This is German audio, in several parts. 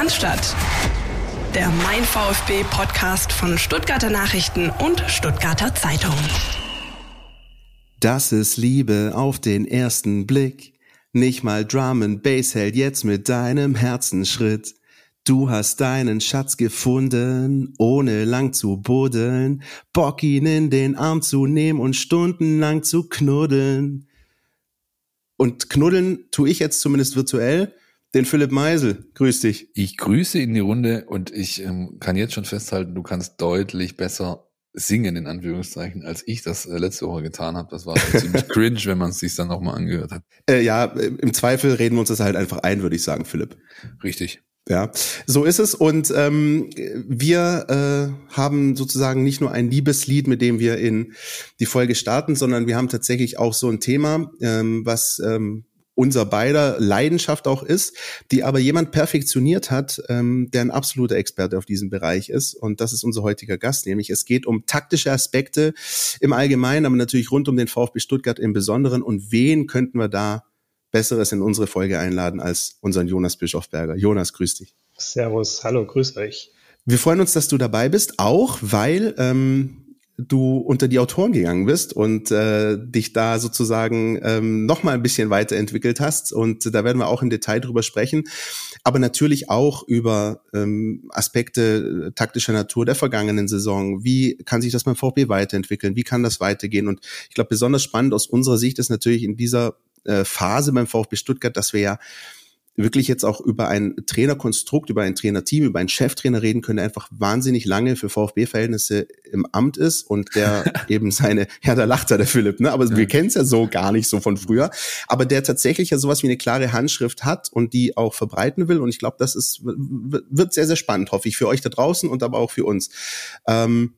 Cannstatt. Der Mein VfB Podcast von Stuttgarter Nachrichten und Stuttgarter Zeitung. Das ist Liebe auf den ersten Blick. Nicht mal Drum and Bass hält jetzt mit deinem Herzensschritt. Du hast deinen Schatz gefunden, ohne lang zu buddeln, Bock ihn in den Arm zu nehmen und stundenlang zu knuddeln. Und knuddeln tue ich jetzt zumindest virtuell den Philipp Meisel. Grüß dich. Ich grüße in die Runde und ich ähm, kann jetzt schon festhalten, du kannst deutlich besser singen, in Anführungszeichen, als ich das äh, letzte Woche getan habe. Das war ziemlich cringe, wenn man es sich dann nochmal angehört hat. Äh, ja, im Zweifel reden wir uns das halt einfach ein, würde ich sagen, Philipp. Richtig. Ja, so ist es. Und ähm, wir äh, haben sozusagen nicht nur ein Liebeslied, mit dem wir in die Folge starten, sondern wir haben tatsächlich auch so ein Thema, ähm, was ähm, unser beider Leidenschaft auch ist, die aber jemand perfektioniert hat, ähm, der ein absoluter Experte auf diesem Bereich ist. Und das ist unser heutiger Gast, nämlich es geht um taktische Aspekte im Allgemeinen, aber natürlich rund um den VfB Stuttgart im Besonderen. Und wen könnten wir da Besseres in unsere Folge einladen als unseren Jonas Bischofberger. Jonas, grüß dich. Servus, hallo, grüß euch. Wir freuen uns, dass du dabei bist, auch weil ähm, du unter die Autoren gegangen bist und äh, dich da sozusagen ähm, noch mal ein bisschen weiterentwickelt hast. Und da werden wir auch im Detail drüber sprechen. Aber natürlich auch über ähm, Aspekte äh, taktischer Natur der vergangenen Saison. Wie kann sich das beim VfB weiterentwickeln? Wie kann das weitergehen? Und ich glaube, besonders spannend aus unserer Sicht ist natürlich in dieser äh, Phase beim VfB Stuttgart, dass wir ja wirklich jetzt auch über ein Trainerkonstrukt, über ein Trainerteam, über einen Cheftrainer reden können, der einfach wahnsinnig lange für VfB-Verhältnisse im Amt ist und der eben seine, ja, da lacht er der Philipp, ne? Aber ja. wir kennen es ja so gar nicht so von früher, aber der tatsächlich ja sowas wie eine klare Handschrift hat und die auch verbreiten will. Und ich glaube, das ist, wird sehr, sehr spannend, hoffe ich, für euch da draußen und aber auch für uns. Ähm,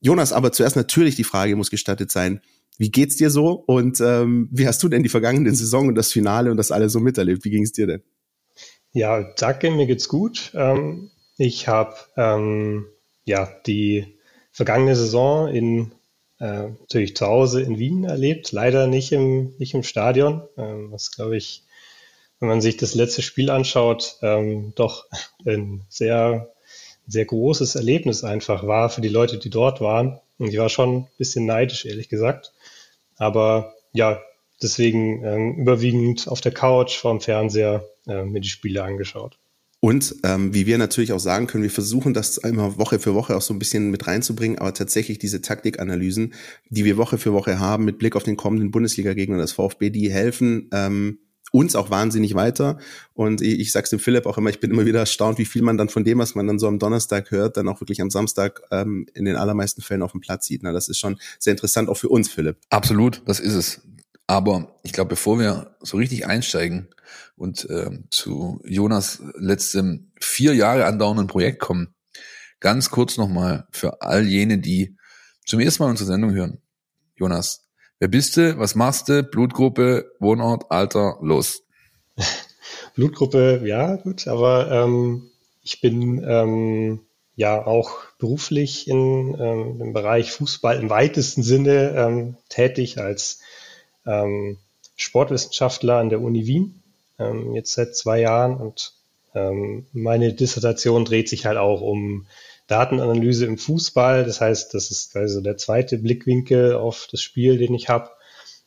Jonas, aber zuerst natürlich die Frage muss gestattet sein, wie geht's dir so und ähm, wie hast du denn die vergangene Saison und das Finale und das alles so miterlebt? Wie ging es dir denn? Ja, danke, mir geht's gut. Ähm, ich habe ähm, ja die vergangene Saison in äh, natürlich zu Hause in Wien erlebt, leider nicht im nicht im Stadion, ähm, was glaube ich, wenn man sich das letzte Spiel anschaut, ähm, doch ein sehr sehr großes Erlebnis einfach war für die Leute, die dort waren. Und ich war schon ein bisschen neidisch, ehrlich gesagt. Aber ja, deswegen ähm, überwiegend auf der Couch vorm Fernseher äh, mir die Spiele angeschaut. Und ähm, wie wir natürlich auch sagen können, wir versuchen das immer Woche für Woche auch so ein bisschen mit reinzubringen, aber tatsächlich diese Taktikanalysen, die wir Woche für Woche haben mit Blick auf den kommenden Bundesliga-Gegner des VfB, die helfen ähm, uns auch wahnsinnig weiter. Und ich, ich sag's dem Philipp auch immer, ich bin immer wieder erstaunt, wie viel man dann von dem, was man dann so am Donnerstag hört, dann auch wirklich am Samstag ähm, in den allermeisten Fällen auf dem Platz sieht. Na, das ist schon sehr interessant, auch für uns, Philipp. Absolut, das ist es. Aber ich glaube, bevor wir so richtig einsteigen und äh, zu Jonas letztem vier Jahre andauernden Projekt kommen, ganz kurz nochmal für all jene, die zum ersten Mal unsere Sendung hören. Jonas, Wer bist du? Was machst du? Blutgruppe, Wohnort, Alter, los. Blutgruppe, ja, gut, aber ähm, ich bin ähm, ja auch beruflich in, ähm, im Bereich Fußball im weitesten Sinne ähm, tätig als ähm, Sportwissenschaftler an der Uni Wien, ähm, jetzt seit zwei Jahren und ähm, meine Dissertation dreht sich halt auch um Datenanalyse im Fußball. Das heißt, das ist also der zweite Blickwinkel auf das Spiel, den ich habe.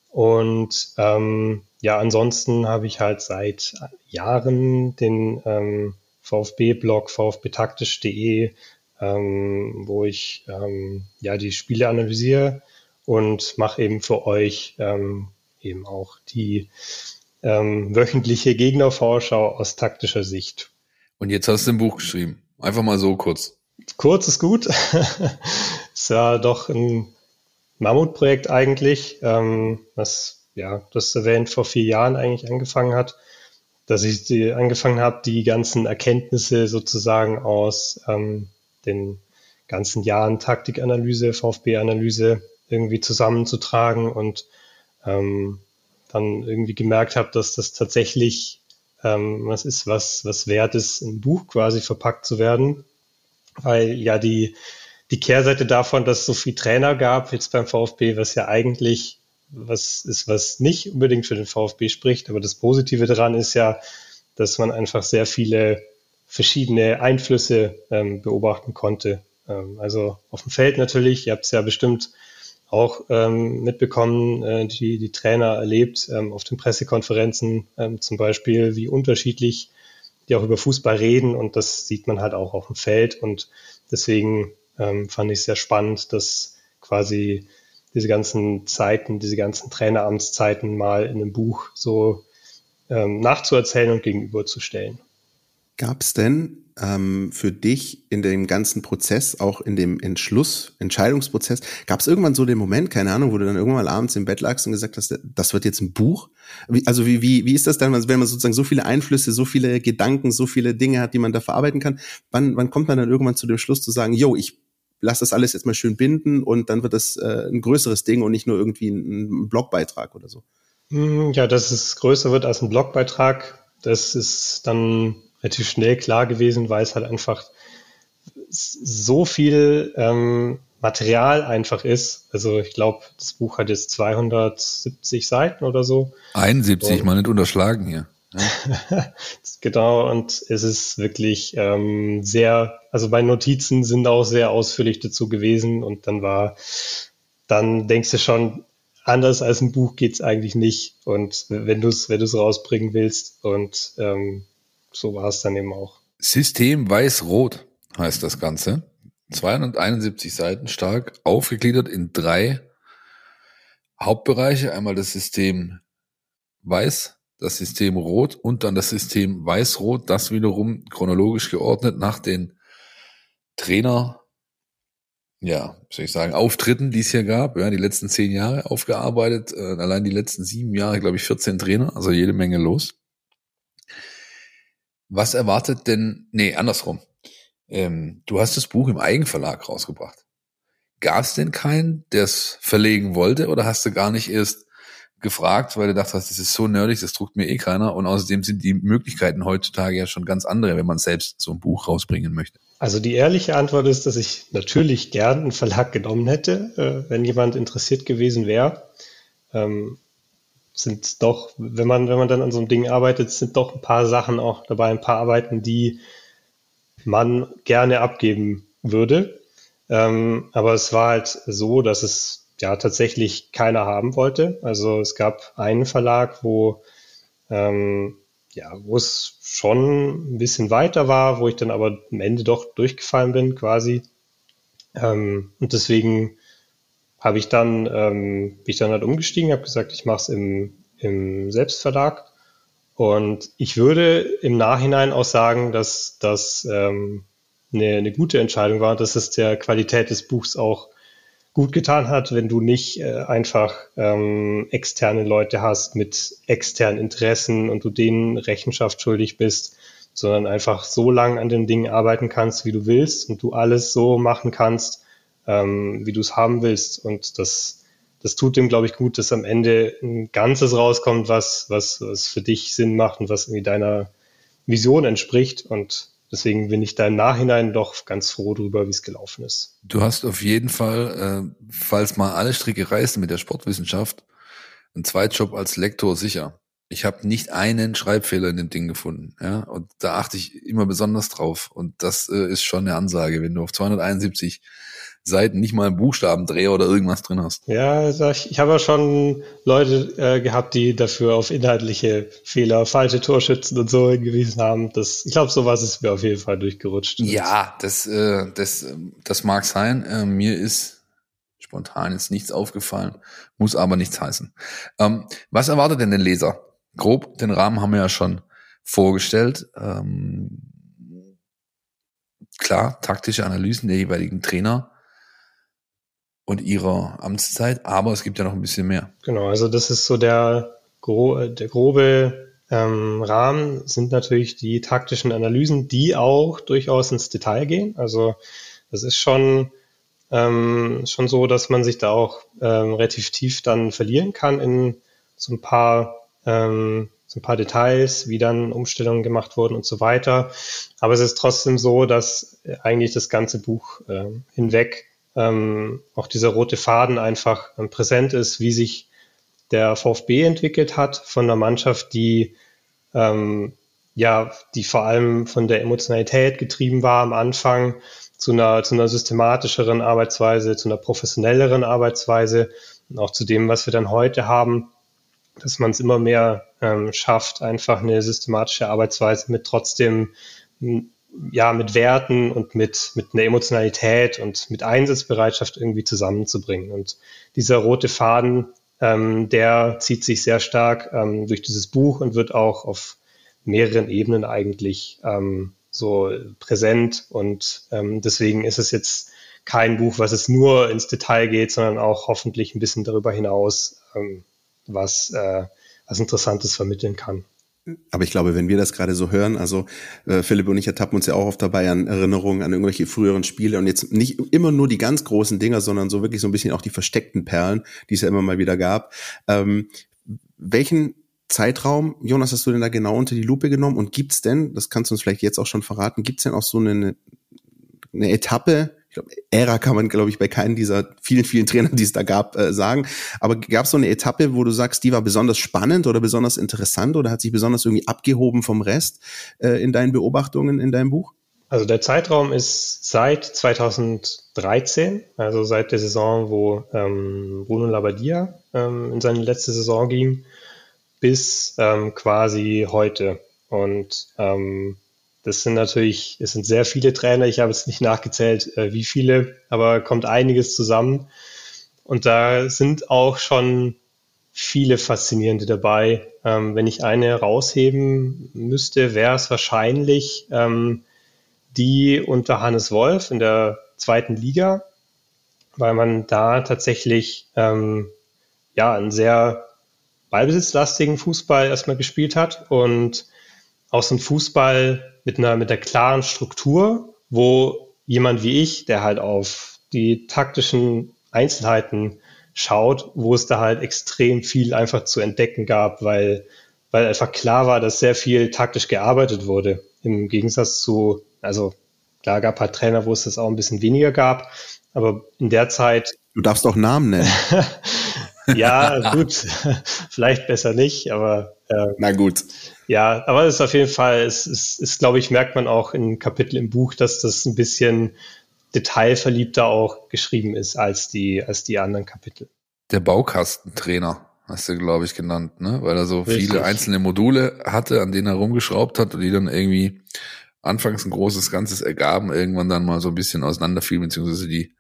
Und ähm, ja, ansonsten habe ich halt seit Jahren den ähm, VfB-Blog vfbtaktisch.de, ähm, wo ich ähm, ja die Spiele analysiere und mache eben für euch ähm, eben auch die ähm, wöchentliche Gegnervorschau aus taktischer Sicht. Und jetzt hast du ein Buch geschrieben. Einfach mal so kurz. Kurz ist gut. ist ja doch ein Mammutprojekt eigentlich, ähm, was ja, das erwähnt vor vier Jahren eigentlich angefangen hat, dass ich die, angefangen habe, die ganzen Erkenntnisse sozusagen aus ähm, den ganzen Jahren Taktikanalyse, VfB-Analyse irgendwie zusammenzutragen und ähm, dann irgendwie gemerkt habe, dass das tatsächlich ähm, was ist, was, was wert ist, im Buch quasi verpackt zu werden weil ja die, die Kehrseite davon, dass es so viel Trainer gab jetzt beim VfB, was ja eigentlich was ist, was nicht unbedingt für den VfB spricht, aber das Positive daran ist ja, dass man einfach sehr viele verschiedene Einflüsse ähm, beobachten konnte. Ähm, also auf dem Feld natürlich, ihr habt es ja bestimmt auch ähm, mitbekommen, äh, die, die Trainer erlebt, ähm, auf den Pressekonferenzen ähm, zum Beispiel, wie unterschiedlich die auch über Fußball reden und das sieht man halt auch auf dem Feld und deswegen ähm, fand ich es sehr spannend, dass quasi diese ganzen Zeiten, diese ganzen Traineramtszeiten mal in einem Buch so ähm, nachzuerzählen und gegenüberzustellen. Gab es denn ähm, für dich in dem ganzen Prozess, auch in dem Entschluss, Entscheidungsprozess, gab es irgendwann so den Moment, keine Ahnung, wo du dann irgendwann mal abends im Bett lagst und gesagt hast, das wird jetzt ein Buch? Wie, also wie, wie, wie ist das dann, wenn man sozusagen so viele Einflüsse, so viele Gedanken, so viele Dinge hat, die man da verarbeiten kann? Wann, wann kommt man dann irgendwann zu dem Schluss zu sagen, yo, ich lass das alles jetzt mal schön binden und dann wird das äh, ein größeres Ding und nicht nur irgendwie ein, ein Blogbeitrag oder so? Hm, ja, dass es größer wird als ein Blogbeitrag, das ist dann relativ schnell klar gewesen, weil es halt einfach so viel ähm, Material einfach ist. Also ich glaube, das Buch hat jetzt 270 Seiten oder so. 71, und, mal nicht unterschlagen hier. Ja. genau, und es ist wirklich ähm, sehr, also meine Notizen sind auch sehr ausführlich dazu gewesen und dann war, dann denkst du schon, anders als ein Buch geht's eigentlich nicht. Und wenn du es wenn du's rausbringen willst und ähm, so war es dann eben auch. System Weiß-Rot heißt das Ganze. 271 Seiten stark, aufgegliedert in drei Hauptbereiche. Einmal das System Weiß, das System Rot und dann das System Weiß-Rot, das wiederum chronologisch geordnet nach den Trainer, ja, soll ich sagen, Auftritten, die es hier gab, ja, die letzten zehn Jahre aufgearbeitet, äh, allein die letzten sieben Jahre, glaube ich, 14 Trainer, also jede Menge los. Was erwartet denn, nee, andersrum. Ähm, du hast das Buch im Eigenverlag rausgebracht. Gab es denn keinen, der es verlegen wollte oder hast du gar nicht erst gefragt, weil du dachtest, das ist so nerdig, das druckt mir eh keiner und außerdem sind die Möglichkeiten heutzutage ja schon ganz andere, wenn man selbst so ein Buch rausbringen möchte. Also die ehrliche Antwort ist, dass ich natürlich gern einen Verlag genommen hätte, äh, wenn jemand interessiert gewesen wäre. Ähm, sind doch, wenn man, wenn man dann an so einem Ding arbeitet, sind doch ein paar Sachen auch dabei, ein paar Arbeiten, die man gerne abgeben würde. Ähm, aber es war halt so, dass es ja tatsächlich keiner haben wollte. Also es gab einen Verlag, wo ähm, ja, wo es schon ein bisschen weiter war, wo ich dann aber am Ende doch durchgefallen bin quasi. Ähm, und deswegen habe ich dann, ähm, bin ich dann halt umgestiegen, habe gesagt, ich mache es im, im Selbstverlag. Und ich würde im Nachhinein auch sagen, dass das ähm, eine, eine gute Entscheidung war, dass es der Qualität des Buchs auch gut getan hat, wenn du nicht äh, einfach ähm, externe Leute hast mit externen Interessen und du denen Rechenschaft schuldig bist, sondern einfach so lang an den Dingen arbeiten kannst, wie du willst und du alles so machen kannst, ähm, wie du es haben willst. Und das, das tut dem, glaube ich, gut, dass am Ende ein Ganzes rauskommt, was, was, was für dich Sinn macht und was irgendwie deiner Vision entspricht. Und deswegen bin ich da im Nachhinein doch ganz froh drüber, wie es gelaufen ist. Du hast auf jeden Fall, äh, falls mal alle Stricke reißen mit der Sportwissenschaft, einen Zweitjob als Lektor sicher. Ich habe nicht einen Schreibfehler in dem Ding gefunden, ja, und da achte ich immer besonders drauf. Und das äh, ist schon eine Ansage, wenn du auf 271 Seiten nicht mal einen Buchstabendreher oder irgendwas drin hast. Ja, ich, ich habe ja schon Leute äh, gehabt, die dafür auf inhaltliche Fehler, falsche Torschützen und so hingewiesen haben. Das, ich glaube, sowas ist mir auf jeden Fall durchgerutscht. Ja, das, äh, das, das mag sein. Äh, mir ist spontan jetzt nichts aufgefallen, muss aber nichts heißen. Ähm, was erwartet denn den Leser? Grob, den Rahmen haben wir ja schon vorgestellt. Ähm, klar, taktische Analysen der jeweiligen Trainer und ihrer Amtszeit, aber es gibt ja noch ein bisschen mehr. Genau, also das ist so der, der grobe ähm, Rahmen, sind natürlich die taktischen Analysen, die auch durchaus ins Detail gehen. Also das ist schon, ähm, schon so, dass man sich da auch ähm, relativ tief dann verlieren kann in so ein paar ähm, so ein paar Details, wie dann Umstellungen gemacht wurden und so weiter. Aber es ist trotzdem so, dass eigentlich das ganze Buch äh, hinweg ähm, auch dieser rote Faden einfach ähm, präsent ist, wie sich der VfB entwickelt hat von einer Mannschaft, die ähm, ja, die vor allem von der Emotionalität getrieben war am Anfang, zu einer, zu einer systematischeren Arbeitsweise, zu einer professionelleren Arbeitsweise und auch zu dem, was wir dann heute haben, dass man es immer mehr ähm, schafft, einfach eine systematische Arbeitsweise mit trotzdem ja mit Werten und mit mit einer Emotionalität und mit Einsatzbereitschaft irgendwie zusammenzubringen. Und dieser rote Faden, ähm, der zieht sich sehr stark ähm, durch dieses Buch und wird auch auf mehreren Ebenen eigentlich ähm, so präsent. Und ähm, deswegen ist es jetzt kein Buch, was es nur ins Detail geht, sondern auch hoffentlich ein bisschen darüber hinaus, ähm, was, äh, was Interessantes vermitteln kann. Aber ich glaube, wenn wir das gerade so hören, also äh, Philipp und ich ertappen uns ja auch oft dabei an Erinnerungen an irgendwelche früheren Spiele und jetzt nicht immer nur die ganz großen Dinger, sondern so wirklich so ein bisschen auch die versteckten Perlen, die es ja immer mal wieder gab. Ähm, welchen Zeitraum, Jonas, hast du denn da genau unter die Lupe genommen? Und gibt's denn, das kannst du uns vielleicht jetzt auch schon verraten, gibt's denn auch so eine, eine Etappe, glaube, Ära kann man, glaube ich, bei keinem dieser vielen, vielen Trainer, die es da gab, äh, sagen. Aber gab es so eine Etappe, wo du sagst, die war besonders spannend oder besonders interessant oder hat sich besonders irgendwie abgehoben vom Rest äh, in deinen Beobachtungen in deinem Buch? Also der Zeitraum ist seit 2013, also seit der Saison, wo ähm, Bruno Labbadia ähm, in seine letzte Saison ging, bis ähm, quasi heute. Und ähm, das sind natürlich, es sind sehr viele Trainer. Ich habe jetzt nicht nachgezählt, äh, wie viele, aber kommt einiges zusammen. Und da sind auch schon viele Faszinierende dabei. Ähm, wenn ich eine rausheben müsste, wäre es wahrscheinlich ähm, die unter Hannes Wolf in der zweiten Liga, weil man da tatsächlich ähm, ja einen sehr ballbesitzlastigen Fußball erstmal gespielt hat und so ein Fußball mit einer, mit einer klaren Struktur, wo jemand wie ich, der halt auf die taktischen Einzelheiten schaut, wo es da halt extrem viel einfach zu entdecken gab, weil, weil einfach klar war, dass sehr viel taktisch gearbeitet wurde. Im Gegensatz zu, also klar gab halt Trainer, wo es das auch ein bisschen weniger gab, aber in der Zeit. Du darfst auch Namen nennen. ja, gut, vielleicht besser nicht, aber. Äh, Na gut. Ja, aber es ist auf jeden Fall, es ist, ist, glaube ich, merkt man auch in Kapitel im Buch, dass das ein bisschen detailverliebter auch geschrieben ist als die, als die anderen Kapitel. Der Baukastentrainer hast du, glaube ich, genannt, ne? Weil er so Richtig. viele einzelne Module hatte, an denen er rumgeschraubt hat und die dann irgendwie anfangs ein großes Ganzes ergaben, irgendwann dann mal so ein bisschen auseinanderfielen, beziehungsweise die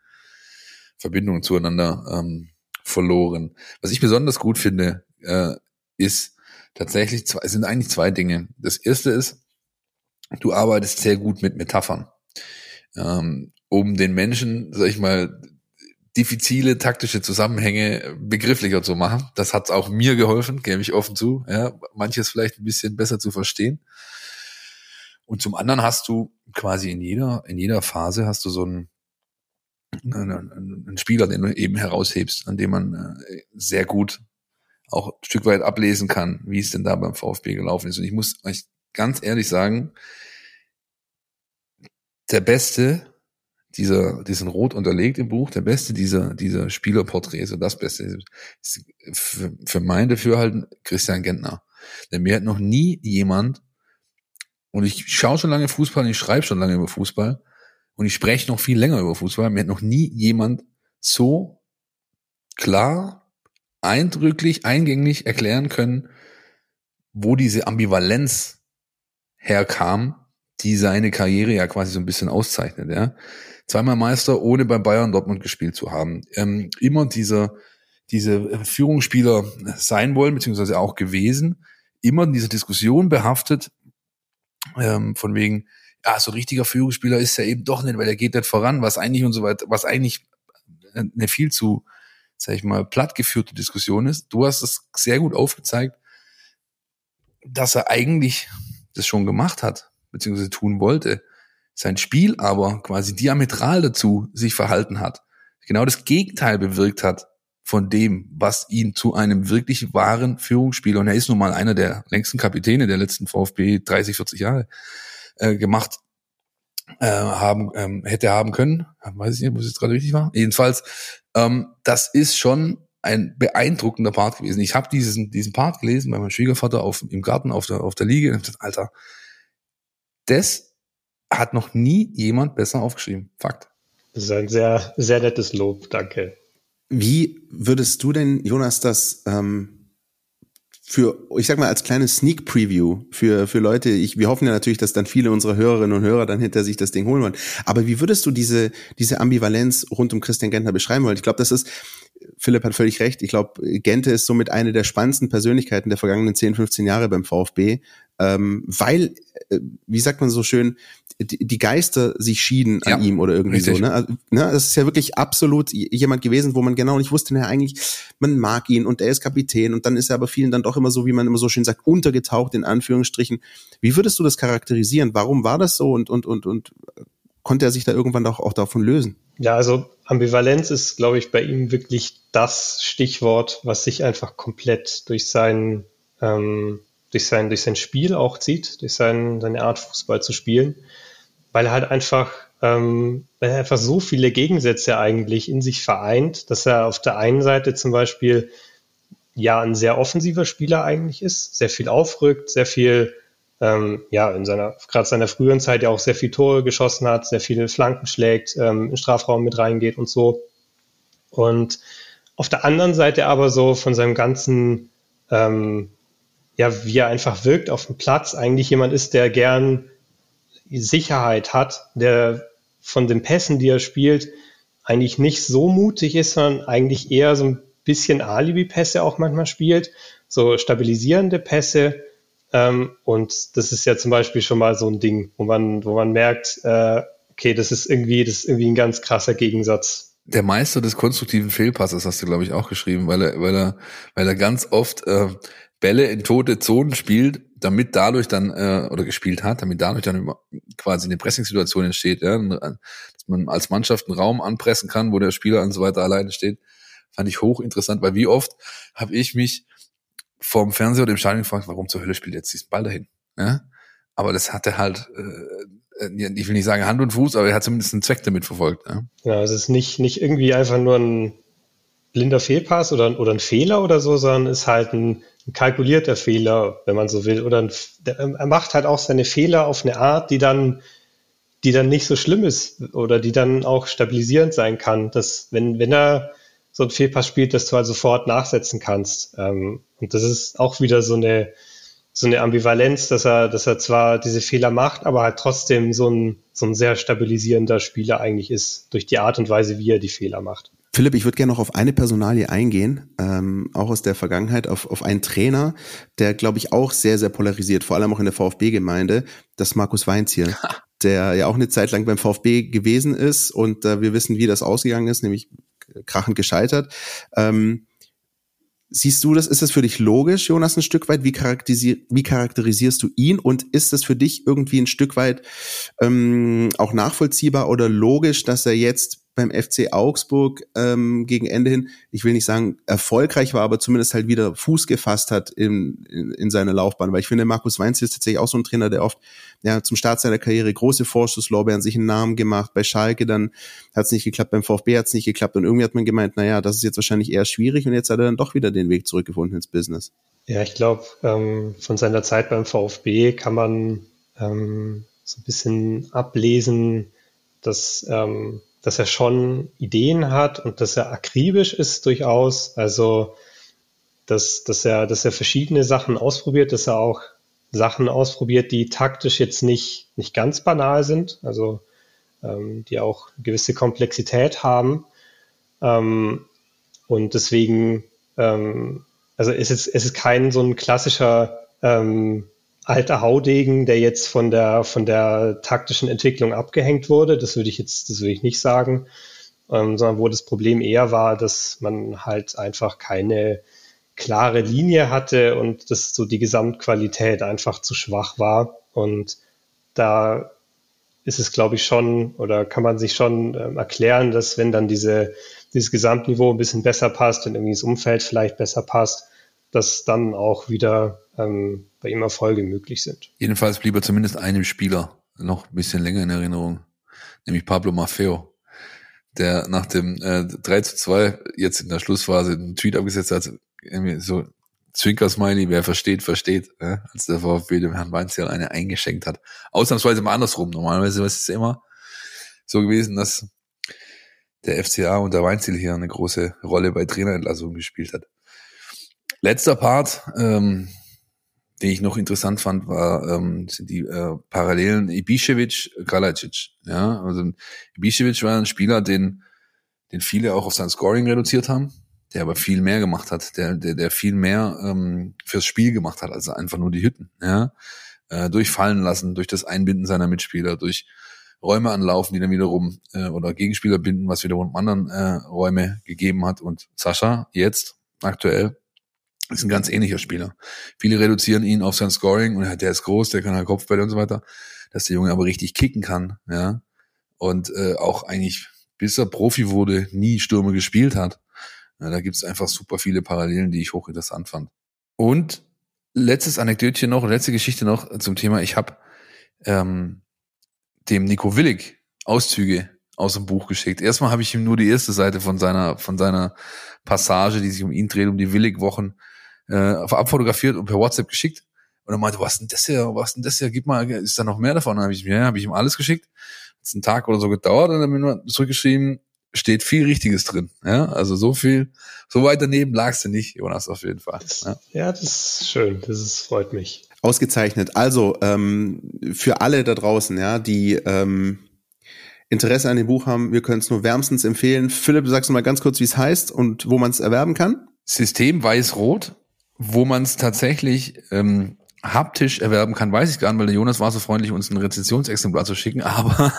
Verbindung zueinander ähm, verloren. Was ich besonders gut finde, äh, ist, tatsächlich zwei, sind eigentlich zwei Dinge. Das erste ist, du arbeitest sehr gut mit Metaphern, ähm, um den Menschen, sag ich mal, diffizile taktische Zusammenhänge begrifflicher zu machen. Das hat auch mir geholfen, gebe ich offen zu, ja, manches vielleicht ein bisschen besser zu verstehen. Und zum anderen hast du quasi in jeder, in jeder Phase hast du so einen, einen, Spieler, den du eben heraushebst, an dem man äh, sehr gut auch ein Stück weit ablesen kann, wie es denn da beim VfB gelaufen ist. Und ich muss euch ganz ehrlich sagen, der beste dieser, diesen rot unterlegt im Buch, der beste dieser, dieser Spielerporträts das Beste ist für, für mein Dafürhalten Christian Gentner. Denn mir hat noch nie jemand, und ich schaue schon lange Fußball ich schreibe schon lange über Fußball und ich spreche noch viel länger über Fußball, mir hat noch nie jemand so klar eindrücklich, eingänglich erklären können, wo diese Ambivalenz herkam, die seine Karriere ja quasi so ein bisschen auszeichnet. Ja. Zweimal Meister, ohne bei Bayern Dortmund gespielt zu haben. Ähm, immer dieser, diese Führungsspieler sein wollen, beziehungsweise auch gewesen, immer in dieser Diskussion behaftet, ähm, von wegen, ja, so richtiger Führungsspieler ist er eben doch nicht, weil er geht nicht voran, was eigentlich und so weiter, was eigentlich eine viel zu sag ich mal, plattgeführte Diskussion ist. Du hast es sehr gut aufgezeigt, dass er eigentlich das schon gemacht hat, beziehungsweise tun wollte. Sein Spiel aber quasi diametral dazu sich verhalten hat. Genau das Gegenteil bewirkt hat von dem, was ihn zu einem wirklich wahren Führungsspieler, und er ist nun mal einer der längsten Kapitäne der letzten VfB 30, 40 Jahre, äh, gemacht äh, haben, ähm, hätte haben können. Weiß ich nicht, wo es jetzt gerade richtig war. Jedenfalls ähm, das ist schon ein beeindruckender Part gewesen. Ich habe diesen, diesen Part gelesen bei meinem Schwiegervater auf, im Garten auf der, auf der Liege und gesagt, Alter, das hat noch nie jemand besser aufgeschrieben. Fakt. Das ist ein sehr, sehr nettes Lob. Danke. Wie würdest du denn, Jonas, das ähm, für, ich sag mal, als kleines Sneak Preview für, für Leute, ich, wir hoffen ja natürlich, dass dann viele unserer Hörerinnen und Hörer dann hinter sich das Ding holen wollen. Aber wie würdest du diese, diese Ambivalenz rund um Christian Gentner beschreiben wollen? Ich glaube, das ist, Philipp hat völlig recht. Ich glaube, Gente ist somit eine der spannendsten Persönlichkeiten der vergangenen 10, 15 Jahre beim VfB, ähm, weil, äh, wie sagt man so schön, die, die Geister sich schieden an ihm oder irgendwie richtig. so. Ne? Also, ne? Das ist ja wirklich absolut jemand gewesen, wo man genau nicht wusste, naja, eigentlich, man mag ihn und er ist Kapitän und dann ist er aber vielen dann doch immer so, wie man immer so schön sagt, untergetaucht in Anführungsstrichen. Wie würdest du das charakterisieren? Warum war das so und, und, und, und konnte er sich da irgendwann auch, auch davon lösen? Ja, also Ambivalenz ist, glaube ich, bei ihm wirklich das Stichwort, was sich einfach komplett durch sein, ähm, durch sein, durch sein Spiel auch zieht, durch sein, seine Art Fußball zu spielen. Weil er halt einfach, ähm, weil er einfach so viele Gegensätze eigentlich in sich vereint, dass er auf der einen Seite zum Beispiel ja ein sehr offensiver Spieler eigentlich ist, sehr viel aufrückt, sehr viel ähm, ja in seiner gerade seiner früheren Zeit ja auch sehr viel Tore geschossen hat, sehr viele Flanken schlägt, ähm, in Strafraum mit reingeht und so. Und auf der anderen Seite aber so von seinem ganzen ähm, ja, wie er einfach wirkt auf dem Platz, eigentlich jemand ist, der gern Sicherheit hat, der von den Pässen, die er spielt, eigentlich nicht so mutig ist, sondern eigentlich eher so ein bisschen Alibi-Pässe auch manchmal spielt, so stabilisierende Pässe. Ähm, und das ist ja zum Beispiel schon mal so ein Ding, wo man, wo man merkt, äh, okay, das ist irgendwie, das ist irgendwie ein ganz krasser Gegensatz. Der Meister des konstruktiven Fehlpasses hast du, glaube ich, auch geschrieben, weil er, weil er, weil er ganz oft äh, Bälle in tote Zonen spielt, damit dadurch dann, äh, oder gespielt hat, damit dadurch dann quasi eine Pressingsituation entsteht, ja, dass man als Mannschaft einen Raum anpressen kann, wo der Spieler und so weiter alleine steht, fand ich hochinteressant, weil wie oft habe ich mich vorm Fernseher oder im Stadion gefragt, warum zur Hölle spielt jetzt diesen Ball dahin? Ja? Aber das hatte halt, äh, äh, ich will nicht sagen Hand und Fuß, aber er hat zumindest einen Zweck damit verfolgt. Ja, ja es ist nicht, nicht irgendwie einfach nur ein blinder Fehlpass oder, oder ein Fehler oder so, sondern ist halt ein, ein kalkulierter Fehler, wenn man so will. Oder ein, der, er macht halt auch seine Fehler auf eine Art, die dann, die dann nicht so schlimm ist oder die dann auch stabilisierend sein kann. Dass, wenn, wenn er so ein Fehlpass spielt, dass du halt sofort nachsetzen kannst. Ähm, und das ist auch wieder so eine, so eine Ambivalenz, dass er, dass er zwar diese Fehler macht, aber halt trotzdem so ein, so ein sehr stabilisierender Spieler eigentlich ist, durch die Art und Weise, wie er die Fehler macht. Philipp, ich würde gerne noch auf eine Personalie eingehen, ähm, auch aus der Vergangenheit, auf, auf einen Trainer, der, glaube ich, auch sehr, sehr polarisiert, vor allem auch in der VfB-Gemeinde, das Markus Weinziel, der ja auch eine Zeit lang beim VfB gewesen ist und äh, wir wissen, wie das ausgegangen ist, nämlich krachend gescheitert. Ähm, Siehst du das, ist das für dich logisch, Jonas, ein Stück weit? Wie, charakterisier, wie charakterisierst du ihn? Und ist das für dich irgendwie ein Stück weit ähm, auch nachvollziehbar oder logisch, dass er jetzt beim FC Augsburg ähm, gegen Ende hin, ich will nicht sagen erfolgreich war, aber zumindest halt wieder Fuß gefasst hat in, in, in seiner Laufbahn. Weil ich finde, Markus Weinz ist tatsächlich auch so ein Trainer, der oft ja zum Start seiner Karriere große Vorschusslorbeeren sich einen Namen gemacht. Bei Schalke dann hat es nicht geklappt, beim VfB hat es nicht geklappt und irgendwie hat man gemeint, naja, das ist jetzt wahrscheinlich eher schwierig und jetzt hat er dann doch wieder den Weg zurückgefunden ins Business. Ja, ich glaube, ähm, von seiner Zeit beim VfB kann man ähm, so ein bisschen ablesen, dass ähm, dass er schon Ideen hat und dass er akribisch ist durchaus. Also, dass, dass er, dass er verschiedene Sachen ausprobiert, dass er auch Sachen ausprobiert, die taktisch jetzt nicht, nicht ganz banal sind, also ähm, die auch gewisse Komplexität haben. Ähm, und deswegen, ähm, also es ist, es ist kein so ein klassischer ähm, alter Haudegen, der jetzt von der, von der taktischen Entwicklung abgehängt wurde. Das würde ich jetzt, das würde ich nicht sagen, ähm, sondern wo das Problem eher war, dass man halt einfach keine klare Linie hatte und dass so die Gesamtqualität einfach zu schwach war. Und da ist es, glaube ich, schon oder kann man sich schon ähm, erklären, dass wenn dann diese, dieses Gesamtniveau ein bisschen besser passt und irgendwie das Umfeld vielleicht besser passt, dass dann auch wieder ähm, bei ihm Erfolge möglich sind. Jedenfalls blieb er zumindest einem Spieler noch ein bisschen länger in Erinnerung, nämlich Pablo Maffeo, der nach dem äh, 3 zu 2 jetzt in der Schlussphase einen Tweet abgesetzt hat, irgendwie so Zwinker-Smiley, wer versteht, versteht, äh, als der VfB dem Herrn Weinziel eine eingeschenkt hat. Ausnahmsweise mal andersrum. Normalerweise ist es immer so gewesen, dass der FCA und der Weinziel hier eine große Rolle bei Trainerentlassungen gespielt hat. Letzter Part, ähm, den ich noch interessant fand, war ähm, sind die äh, Parallelen Ibišević, Kalajic. Ja, also Ibišević war ein Spieler, den den viele auch auf sein Scoring reduziert haben, der aber viel mehr gemacht hat, der der, der viel mehr ähm, fürs Spiel gemacht hat, als einfach nur die Hütten. Ja, äh, durchfallen lassen, durch das Einbinden seiner Mitspieler, durch Räume anlaufen, die dann wiederum äh, oder Gegenspieler binden, was wiederum anderen äh, Räume gegeben hat. Und Sascha jetzt aktuell ist ein ganz ähnlicher Spieler. Viele reduzieren ihn auf sein Scoring und der ist groß, der kann halt Kopfbälle und so weiter, dass der Junge aber richtig kicken kann, ja. Und äh, auch eigentlich, bis er Profi wurde, nie Stürme gespielt hat. Ja, da gibt's einfach super viele Parallelen, die ich hochinteressant fand. Und letztes Anekdötchen noch, letzte Geschichte noch zum Thema, ich habe ähm, dem Nico Willig Auszüge aus dem Buch geschickt. Erstmal habe ich ihm nur die erste Seite von seiner, von seiner Passage, die sich um ihn dreht, um die Willig-Wochen, äh, abfotografiert und per WhatsApp geschickt. Und er meinte, was denn das hier, was denn das hier, gib mal, ist da noch mehr davon? Dann habe ich, ja, habe ich ihm alles geschickt. Hat's einen Tag oder so gedauert und dann bin ich zurückgeschrieben, steht viel Richtiges drin. Ja, also so viel, so weit daneben lagst du nicht, Jonas, auf jeden Fall. Das, ja. ja, das ist schön, das ist, freut mich. Ausgezeichnet. Also ähm, für alle da draußen, ja, die ähm, Interesse an dem Buch haben, wir können es nur wärmstens empfehlen. Philipp, sagst du mal ganz kurz, wie es heißt und wo man es erwerben kann? System Weiß-Rot, wo man es tatsächlich ähm, haptisch erwerben kann, weiß ich gar nicht, weil der Jonas war so freundlich, uns ein Rezensionsexemplar zu schicken, aber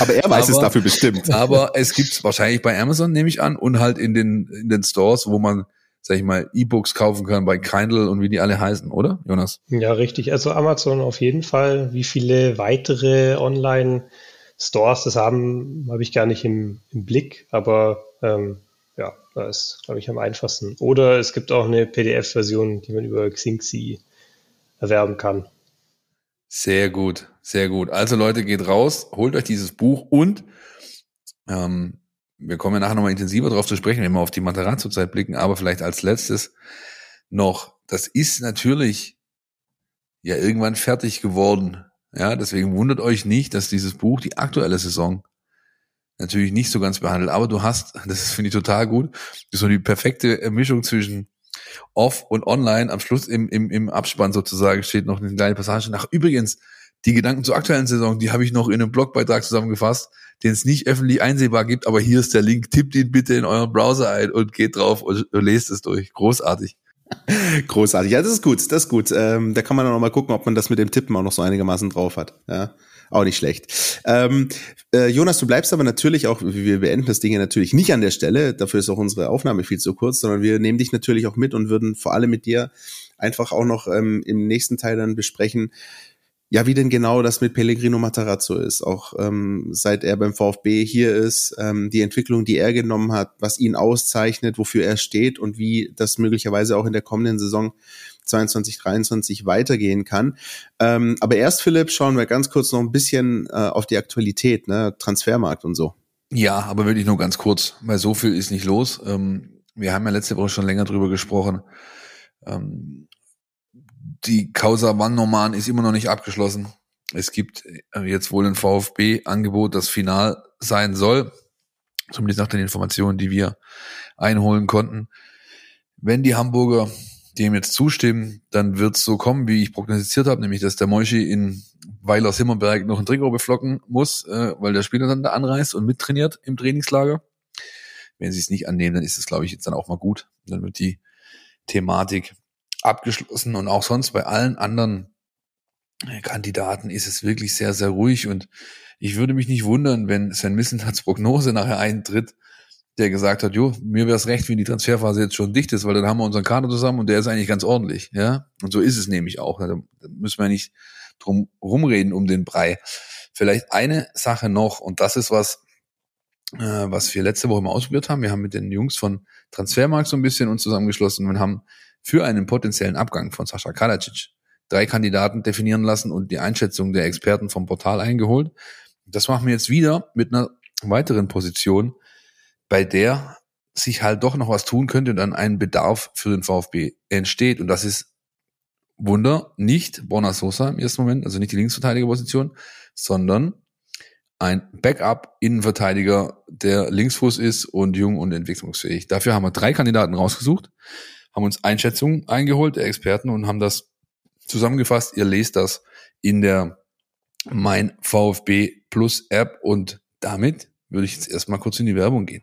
aber er weiß aber, es dafür bestimmt. Aber es gibt's wahrscheinlich bei Amazon, nehme ich an, und halt in den in den Stores, wo man sag ich mal, E-Books kaufen kann bei Kindle und wie die alle heißen, oder, Jonas? Ja, richtig. Also Amazon auf jeden Fall. Wie viele weitere Online-Stores das haben, habe ich gar nicht im, im Blick, aber ähm, da ist, glaube ich, am einfachsten. Oder es gibt auch eine PDF-Version, die man über Xingxi erwerben kann. Sehr gut, sehr gut. Also Leute, geht raus, holt euch dieses Buch und ähm, wir kommen ja nachher nochmal intensiver darauf zu sprechen, wenn wir auf die Materazzo-Zeit blicken, aber vielleicht als letztes noch, das ist natürlich ja irgendwann fertig geworden. Ja, deswegen wundert euch nicht, dass dieses Buch die aktuelle Saison natürlich nicht so ganz behandelt, aber du hast, das finde ich total gut, so die perfekte Mischung zwischen off und online. Am Schluss im, im, im Abspann sozusagen steht noch eine kleine Passage nach. Übrigens, die Gedanken zur aktuellen Saison, die habe ich noch in einem Blogbeitrag zusammengefasst, den es nicht öffentlich einsehbar gibt, aber hier ist der Link. Tippt ihn bitte in euren Browser ein und geht drauf und, lest es durch. Großartig. Großartig. Ja, das ist gut, das ist gut. Ähm, da kann man dann noch mal gucken, ob man das mit dem Tippen auch noch so einigermaßen drauf hat. Ja, auch nicht schlecht. Ähm, äh, Jonas, du bleibst aber natürlich auch, wir beenden das Ding ja natürlich nicht an der Stelle, dafür ist auch unsere Aufnahme viel zu kurz, sondern wir nehmen dich natürlich auch mit und würden vor allem mit dir einfach auch noch ähm, im nächsten Teil dann besprechen, ja, wie denn genau das mit Pellegrino Matarazzo ist, auch ähm, seit er beim VfB hier ist, ähm, die Entwicklung, die er genommen hat, was ihn auszeichnet, wofür er steht und wie das möglicherweise auch in der kommenden Saison 22, 23 weitergehen kann. Ähm, aber erst, Philipp, schauen wir ganz kurz noch ein bisschen äh, auf die Aktualität, ne? Transfermarkt und so. Ja, aber wirklich nur ganz kurz, weil so viel ist nicht los. Ähm, wir haben ja letzte Woche schon länger drüber gesprochen. Ähm, die Causa Wann ist immer noch nicht abgeschlossen. Es gibt äh, jetzt wohl ein VfB-Angebot, das final sein soll. Zumindest nach den Informationen, die wir einholen konnten. Wenn die Hamburger dem jetzt zustimmen, dann wird es so kommen, wie ich prognostiziert habe, nämlich dass der Moischi in Weiler Simmerberg noch ein Trikot beflocken muss, äh, weil der Spieler dann da anreist und mittrainiert im Trainingslager. Wenn sie es nicht annehmen, dann ist es, glaube ich, jetzt dann auch mal gut. Dann wird die Thematik abgeschlossen und auch sonst bei allen anderen Kandidaten ist es wirklich sehr, sehr ruhig und ich würde mich nicht wundern, wenn Sven Missentats Prognose nachher eintritt, der gesagt hat, jo, mir wäre es recht, wenn die Transferphase jetzt schon dicht ist, weil dann haben wir unseren Kader zusammen und der ist eigentlich ganz ordentlich, ja. Und so ist es nämlich auch. Da müssen wir nicht drum rumreden um den Brei. Vielleicht eine Sache noch und das ist was, äh, was wir letzte Woche mal ausprobiert haben. Wir haben mit den Jungs von Transfermarkt so ein bisschen uns zusammengeschlossen und haben für einen potenziellen Abgang von Sascha Kalacic drei Kandidaten definieren lassen und die Einschätzung der Experten vom Portal eingeholt. Das machen wir jetzt wieder mit einer weiteren Position, bei der sich halt doch noch was tun könnte und dann ein Bedarf für den VfB entsteht. Und das ist Wunder, nicht Borna Sosa im ersten Moment, also nicht die Linksverteidigerposition, sondern ein Backup-Innenverteidiger, der Linksfuß ist und jung und entwicklungsfähig. Dafür haben wir drei Kandidaten rausgesucht, haben uns Einschätzungen eingeholt, der Experten, und haben das zusammengefasst. Ihr lest das in der Mein VfB Plus App und damit würde ich jetzt erstmal kurz in die Werbung gehen.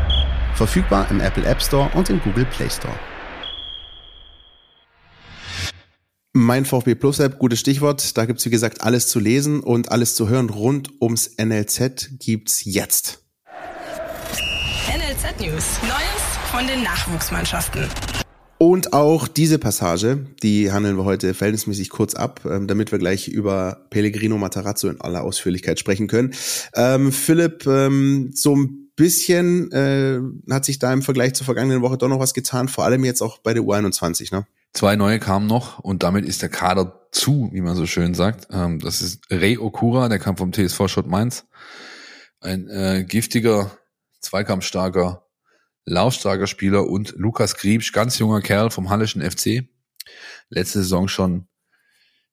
Verfügbar im Apple App Store und im Google Play Store. Mein VfB Plus App, gutes Stichwort. Da gibt's wie gesagt alles zu lesen und alles zu hören rund ums NLZ gibt's jetzt. NLZ News. Neues von den Nachwuchsmannschaften. Und auch diese Passage, die handeln wir heute verhältnismäßig kurz ab, ähm, damit wir gleich über Pellegrino Matarazzo in aller Ausführlichkeit sprechen können. Ähm, Philipp, ähm, so ein bisschen äh, hat sich da im Vergleich zur vergangenen Woche doch noch was getan, vor allem jetzt auch bei der U21, ne? Zwei neue kamen noch und damit ist der Kader zu, wie man so schön sagt. Ähm, das ist Rei Okura, der kam vom TSV Schott Mainz. Ein äh, giftiger, zweikampfstarker, laufstarker Spieler und Lukas Griebsch, ganz junger Kerl vom Hallischen FC. Letzte Saison schon,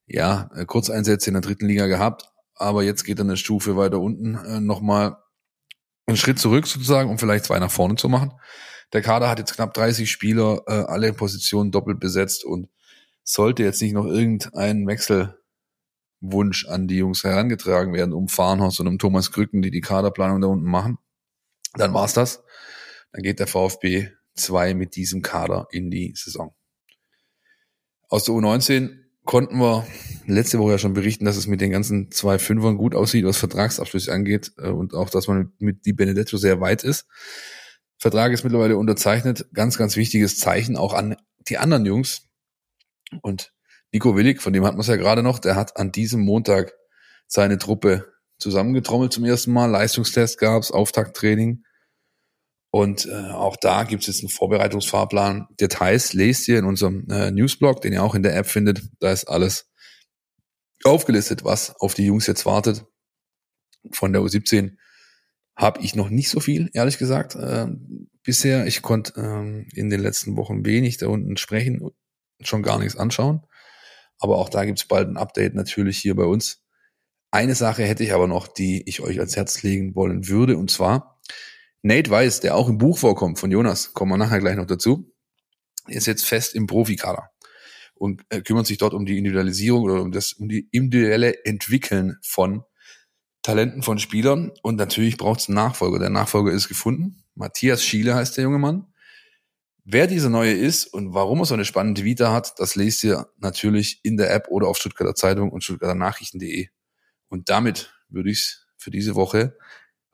ja, äh, Kurzeinsätze in der dritten Liga gehabt, aber jetzt geht er eine Stufe weiter unten äh, nochmal einen Schritt zurück sozusagen, um vielleicht zwei nach vorne zu machen. Der Kader hat jetzt knapp 30 Spieler, äh, alle Positionen doppelt besetzt und sollte jetzt nicht noch irgendein Wechselwunsch an die Jungs herangetragen werden, um Farnhaus und um Thomas Krücken, die die Kaderplanung da unten machen, dann war's das. Dann geht der VfB 2 mit diesem Kader in die Saison. Aus der U19 konnten wir letzte Woche ja schon berichten, dass es mit den ganzen zwei Fünfern gut aussieht, was Vertragsabschlüsse angeht äh, und auch, dass man mit Di Benedetto sehr weit ist. Vertrag ist mittlerweile unterzeichnet. Ganz, ganz wichtiges Zeichen auch an die anderen Jungs. Und Nico Willig, von dem hat man es ja gerade noch, der hat an diesem Montag seine Truppe zusammengetrommelt zum ersten Mal. Leistungstest gab's, Auftakttraining. Und äh, auch da gibt es jetzt einen Vorbereitungsfahrplan. Details lest ihr in unserem äh, Newsblog, den ihr auch in der App findet. Da ist alles aufgelistet, was auf die Jungs jetzt wartet. Von der U17 habe ich noch nicht so viel, ehrlich gesagt, äh, bisher. Ich konnte ähm, in den letzten Wochen wenig da unten sprechen und schon gar nichts anschauen. Aber auch da gibt's bald ein Update natürlich hier bei uns. Eine Sache hätte ich aber noch, die ich euch ans Herz legen wollen würde, und zwar Nate Weiss, der auch im Buch vorkommt von Jonas, kommen wir nachher gleich noch dazu, ist jetzt fest im Profikader und äh, kümmert sich dort um die Individualisierung oder um das um die individuelle Entwickeln von Talenten von Spielern und natürlich braucht es einen Nachfolger. Der Nachfolger ist gefunden. Matthias Schiele heißt der junge Mann. Wer dieser neue ist und warum er so eine spannende Vita hat, das lest ihr natürlich in der App oder auf Stuttgarter Zeitung und Stuttgarter Nachrichten.de. Und damit würde ich es für diese Woche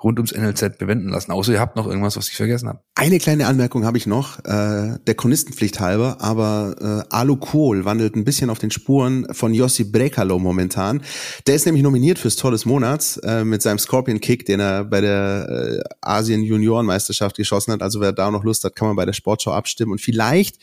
rund ums NLZ bewenden lassen. Außer ihr habt noch irgendwas, was ich vergessen habe. Eine kleine Anmerkung habe ich noch, äh, der Chronistenpflicht halber, aber äh, Alu Kohl wandelt ein bisschen auf den Spuren von Jossi Brekalo momentan. Der ist nämlich nominiert fürs Tor des Monats äh, mit seinem Scorpion Kick, den er bei der äh, Asien Juniorenmeisterschaft geschossen hat. Also wer da noch Lust hat, kann man bei der Sportschau abstimmen. Und vielleicht,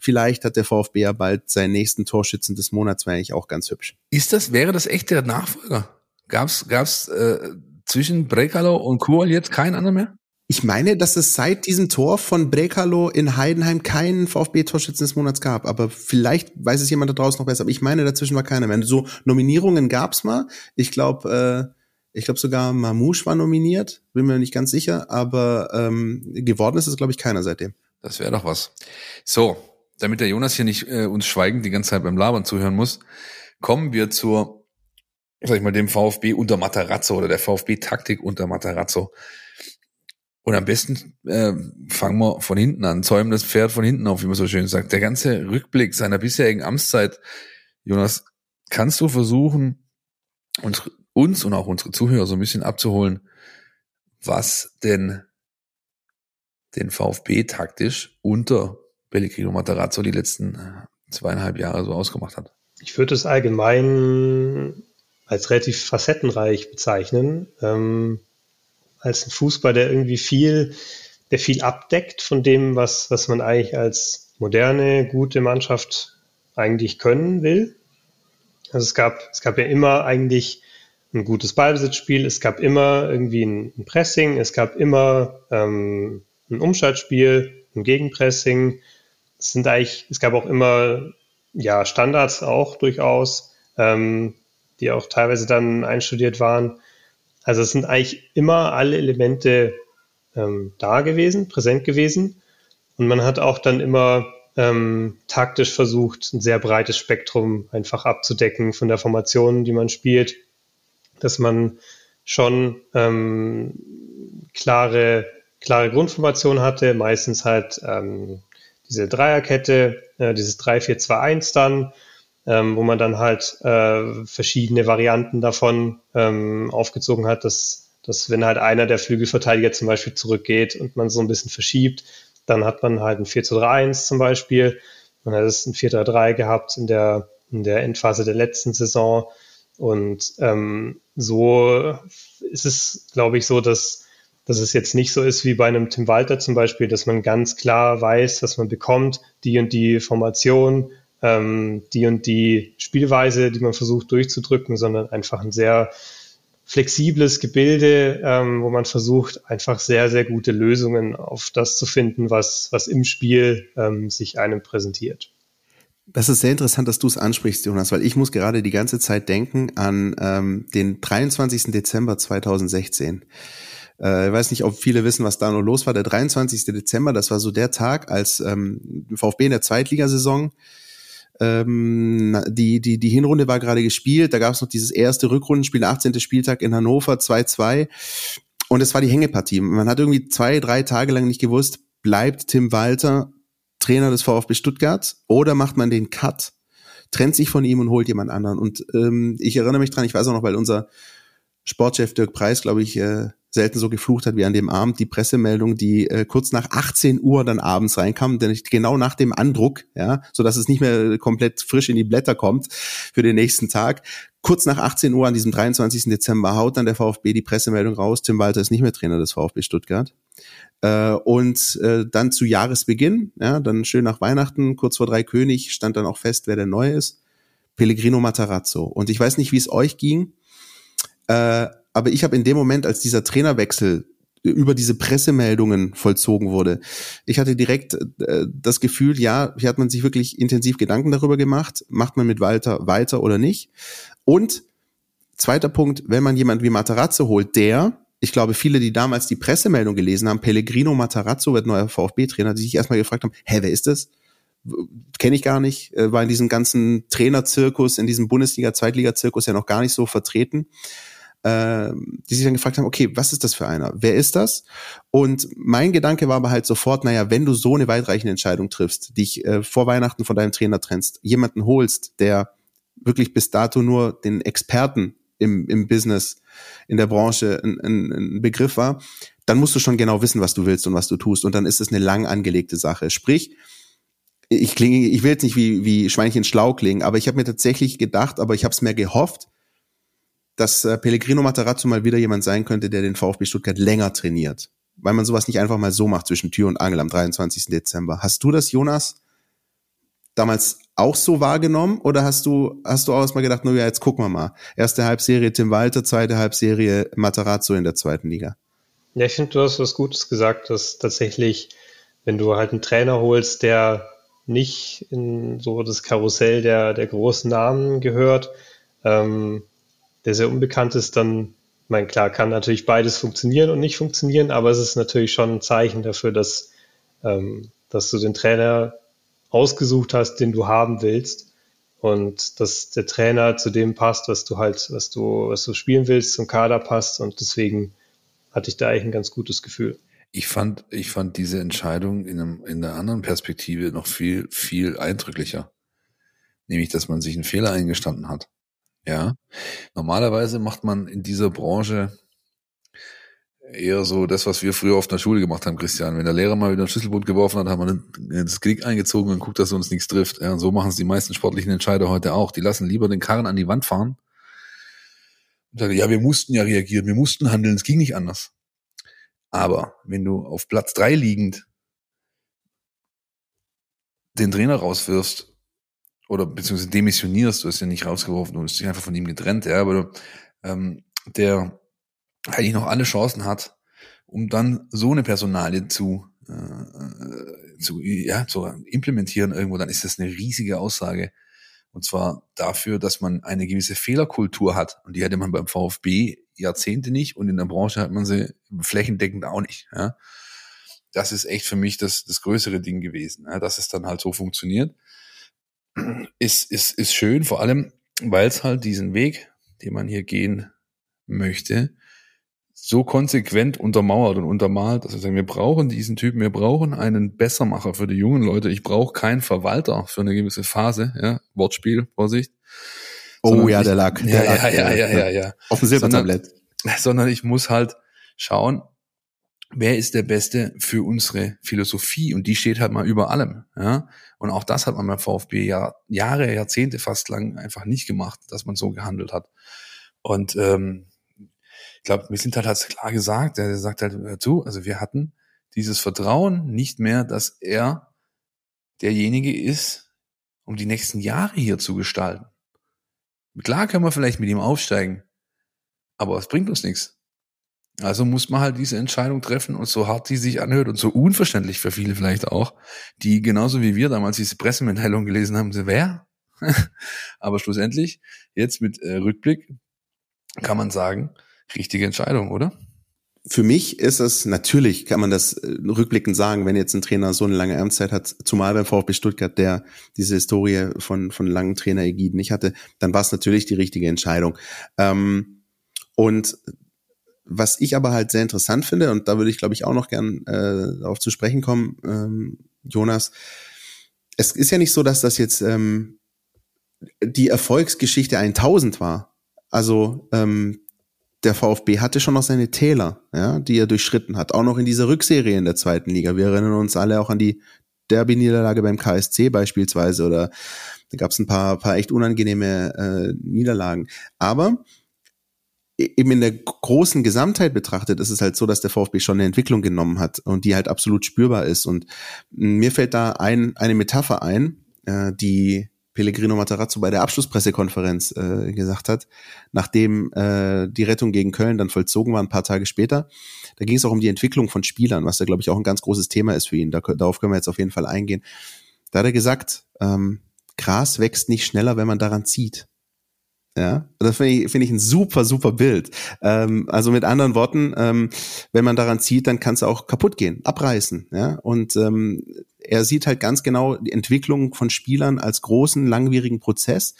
vielleicht hat der VfB ja bald seinen nächsten Torschützen des Monats, wäre eigentlich auch ganz hübsch. Ist das, wäre das echt der Nachfolger? Gab's, gab's äh, zwischen Brekalo und Kohl jetzt kein anderer mehr? Ich meine, dass es seit diesem Tor von Brekalo in Heidenheim keinen VfB-Torschützen des Monats gab. Aber vielleicht weiß es jemand da draußen noch besser. Aber ich meine, dazwischen war keiner mehr. So Nominierungen gab's mal. Ich glaube, äh, ich glaube sogar Mamouche war nominiert. Bin mir nicht ganz sicher. Aber ähm, geworden ist es, glaube ich, keiner seitdem. Das wäre doch was. So, damit der Jonas hier nicht äh, uns schweigend die ganze Zeit beim Labern zuhören muss, kommen wir zur sag ich mal, dem VfB unter Matarazzo oder der VfB-Taktik unter Matarazzo. Und am besten äh, fangen wir von hinten an, zäumen das Pferd von hinten auf, wie man so schön sagt. Der ganze Rückblick seiner bisherigen Amtszeit, Jonas, kannst du versuchen, uns, uns und auch unsere Zuhörer so ein bisschen abzuholen, was denn den VfB taktisch unter Pellegrino Matarazzo die letzten äh, zweieinhalb Jahre so ausgemacht hat? Ich würde es allgemein als relativ facettenreich bezeichnen. Ähm, als ein Fußball, der irgendwie viel, der viel abdeckt von dem, was, was man eigentlich als moderne, gute Mannschaft eigentlich können will. Also es gab, es gab ja immer eigentlich ein gutes Ballbesitzspiel, es gab immer irgendwie ein, ein Pressing, es gab immer ähm, ein Umschaltspiel, ein Gegenpressing. Es sind eigentlich, es gab auch immer ja Standards auch durchaus, ähm, die auch teilweise dann einstudiert waren. Also es sind eigentlich immer alle Elemente ähm, da gewesen, präsent gewesen. Und man hat auch dann immer ähm, taktisch versucht, ein sehr breites Spektrum einfach abzudecken von der Formation, die man spielt, dass man schon ähm, klare, klare Grundformation hatte, meistens halt ähm, diese Dreierkette, äh, dieses 3-4-2-1 dann, ähm, wo man dann halt äh, verschiedene Varianten davon ähm, aufgezogen hat, dass, dass wenn halt einer der Flügelverteidiger zum Beispiel zurückgeht und man so ein bisschen verschiebt, dann hat man halt ein 4 3 1 zum Beispiel. Man hat es ein 4-3-3 gehabt in der, in der Endphase der letzten Saison. Und ähm, so ist es, glaube ich, so, dass, dass es jetzt nicht so ist wie bei einem Tim Walter zum Beispiel, dass man ganz klar weiß, was man bekommt, die und die Formation, ähm, die und die Spielweise, die man versucht durchzudrücken, sondern einfach ein sehr flexibles Gebilde, ähm, wo man versucht, einfach sehr, sehr gute Lösungen auf das zu finden, was, was im Spiel ähm, sich einem präsentiert. Das ist sehr interessant, dass du es ansprichst, Jonas, weil ich muss gerade die ganze Zeit denken an ähm, den 23. Dezember 2016. Äh, ich weiß nicht, ob viele wissen, was da noch los war. Der 23. Dezember, das war so der Tag, als ähm, VfB in der Zweitligasaison ähm, die, die, die Hinrunde war gerade gespielt, da gab es noch dieses erste Rückrundenspiel, 18. Spieltag in Hannover, 2-2. Und es war die Hängepartie. Man hat irgendwie zwei, drei Tage lang nicht gewusst, bleibt Tim Walter Trainer des VfB Stuttgart oder macht man den Cut, trennt sich von ihm und holt jemand anderen. Und ähm, ich erinnere mich dran, ich weiß auch noch, weil unser Sportchef Dirk Preis, glaube ich, äh, selten so geflucht hat wie an dem Abend die Pressemeldung, die äh, kurz nach 18 Uhr dann abends reinkam, denn genau nach dem Andruck, ja, so dass es nicht mehr komplett frisch in die Blätter kommt für den nächsten Tag. Kurz nach 18 Uhr an diesem 23. Dezember haut dann der VfB die Pressemeldung raus, Tim Walter ist nicht mehr Trainer des VfB Stuttgart. Äh, und äh, dann zu Jahresbeginn, ja, dann schön nach Weihnachten, kurz vor drei König, stand dann auch fest, wer der Neue ist. Pellegrino Matarazzo. Und ich weiß nicht, wie es euch ging. Äh, aber ich habe in dem Moment, als dieser Trainerwechsel über diese Pressemeldungen vollzogen wurde. Ich hatte direkt äh, das Gefühl, ja, hier hat man sich wirklich intensiv Gedanken darüber gemacht, macht man mit Walter weiter oder nicht. Und zweiter Punkt, wenn man jemanden wie Matarazzo holt, der, ich glaube, viele, die damals die Pressemeldung gelesen haben, Pellegrino Matarazzo wird neuer VfB-Trainer, die sich erstmal gefragt haben, hä, wer ist das? Kenne ich gar nicht, äh, war in diesem ganzen Trainerzirkus, in diesem Bundesliga-Zweitliga-Zirkus ja noch gar nicht so vertreten äh, die sich dann gefragt haben, okay, was ist das für einer? Wer ist das? Und mein Gedanke war aber halt sofort, naja, wenn du so eine weitreichende Entscheidung triffst, dich äh, vor Weihnachten von deinem Trainer trennst, jemanden holst, der wirklich bis dato nur den Experten im, im Business, in der Branche ein, ein, ein Begriff war, dann musst du schon genau wissen, was du willst und was du tust. Und dann ist es eine lang angelegte Sache. Sprich, ich klinge, ich will jetzt nicht wie, wie Schweinchen schlau klingen, aber ich habe mir tatsächlich gedacht, aber ich habe es mir gehofft, dass äh, Pellegrino Matarazzo mal wieder jemand sein könnte, der den VfB Stuttgart länger trainiert. Weil man sowas nicht einfach mal so macht zwischen Tür und Angel am 23. Dezember. Hast du das, Jonas, damals auch so wahrgenommen oder hast du, hast du auch erstmal gedacht, nur ja, jetzt gucken wir mal. Erste Halbserie Tim Walter, zweite Halbserie Matarazzo in der zweiten Liga. Ja, ich finde, du hast was Gutes gesagt, dass tatsächlich, wenn du halt einen Trainer holst, der nicht in so das Karussell der, der großen Namen gehört, ähm, der sehr unbekannt ist, dann, ich meine, klar, kann natürlich beides funktionieren und nicht funktionieren, aber es ist natürlich schon ein Zeichen dafür, dass, ähm, dass du den Trainer ausgesucht hast, den du haben willst und dass der Trainer zu dem passt, was du halt, was du, was du spielen willst, zum Kader passt und deswegen hatte ich da eigentlich ein ganz gutes Gefühl. Ich fand, ich fand diese Entscheidung in, einem, in einer anderen Perspektive noch viel, viel eindrücklicher. Nämlich, dass man sich einen Fehler eingestanden hat. Ja, normalerweise macht man in dieser Branche eher so das, was wir früher auf der Schule gemacht haben, Christian. Wenn der Lehrer mal wieder einen Schlüsselbund geworfen hat, haben wir das Klick eingezogen und guckt, dass uns nichts trifft. Ja, und so machen es die meisten sportlichen Entscheider heute auch. Die lassen lieber den Karren an die Wand fahren und sagen, ja, wir mussten ja reagieren, wir mussten handeln, es ging nicht anders. Aber wenn du auf Platz drei liegend den Trainer rauswirfst oder beziehungsweise demissionierst, du hast ja nicht rausgeworfen, du hast dich einfach von ihm getrennt, ja, aber ähm, der eigentlich noch alle Chancen hat, um dann so eine Personalie zu, äh, zu, ja, zu implementieren irgendwo, dann ist das eine riesige Aussage. Und zwar dafür, dass man eine gewisse Fehlerkultur hat. Und die hatte man beim VfB Jahrzehnte nicht und in der Branche hat man sie flächendeckend auch nicht. Ja. Das ist echt für mich das, das größere Ding gewesen, ja, dass es dann halt so funktioniert. Ist, ist, ist schön, vor allem, weil es halt diesen Weg, den man hier gehen möchte, so konsequent untermauert und untermalt, dass wir sagen, wir brauchen diesen Typen, wir brauchen einen Bessermacher für die jungen Leute. Ich brauche keinen Verwalter für eine gewisse Phase, ja, Wortspiel, Vorsicht. Oh sondern ja, der lag. Ja, der ja, lag, ja, ja, ja, ja. Auf dem Silbertablett. Sondern, sondern ich muss halt schauen, wer ist der Beste für unsere Philosophie und die steht halt mal über allem, ja. Und auch das hat man beim VfB ja Jahre, Jahrzehnte fast lang einfach nicht gemacht, dass man so gehandelt hat. Und ähm, ich glaube, sind halt, halt klar gesagt, er sagt halt dazu, also wir hatten dieses Vertrauen nicht mehr, dass er derjenige ist, um die nächsten Jahre hier zu gestalten. Klar können wir vielleicht mit ihm aufsteigen, aber es bringt uns nichts. Also muss man halt diese Entscheidung treffen und so hart die sich anhört und so unverständlich für viele vielleicht auch, die genauso wie wir damals diese Pressemitteilung gelesen haben, so, wer? aber schlussendlich, jetzt mit äh, Rückblick, kann man sagen, richtige Entscheidung, oder? Für mich ist es natürlich, kann man das äh, rückblickend sagen, wenn jetzt ein Trainer so eine lange Amtszeit hat, zumal beim VfB Stuttgart, der diese Historie von, von langen Trainer-Egiden nicht hatte, dann war es natürlich die richtige Entscheidung. Ähm, und was ich aber halt sehr interessant finde, und da würde ich, glaube ich, auch noch gern äh, darauf zu sprechen kommen, ähm, Jonas, es ist ja nicht so, dass das jetzt ähm, die Erfolgsgeschichte 1000 war. Also ähm, der VfB hatte schon noch seine Täler, ja, die er durchschritten hat, auch noch in dieser Rückserie in der zweiten Liga. Wir erinnern uns alle auch an die Derby-Niederlage beim KSC beispielsweise oder da gab es ein paar, paar echt unangenehme äh, Niederlagen. Aber eben in der großen Gesamtheit betrachtet ist es halt so, dass der VfB schon eine Entwicklung genommen hat und die halt absolut spürbar ist. Und mir fällt da ein, eine Metapher ein, äh, die Pellegrino Matarazzo bei der Abschlusspressekonferenz äh, gesagt hat, nachdem äh, die Rettung gegen Köln dann vollzogen war, ein paar Tage später. Da ging es auch um die Entwicklung von Spielern, was da, glaube ich, auch ein ganz großes Thema ist für ihn. Da, darauf können wir jetzt auf jeden Fall eingehen. Da hat er gesagt, ähm, Gras wächst nicht schneller, wenn man daran zieht. Ja, das finde ich, find ich ein super, super Bild. Ähm, also mit anderen Worten, ähm, wenn man daran zieht, dann kann es auch kaputt gehen, abreißen. Ja, und ähm, er sieht halt ganz genau die Entwicklung von Spielern als großen, langwierigen Prozess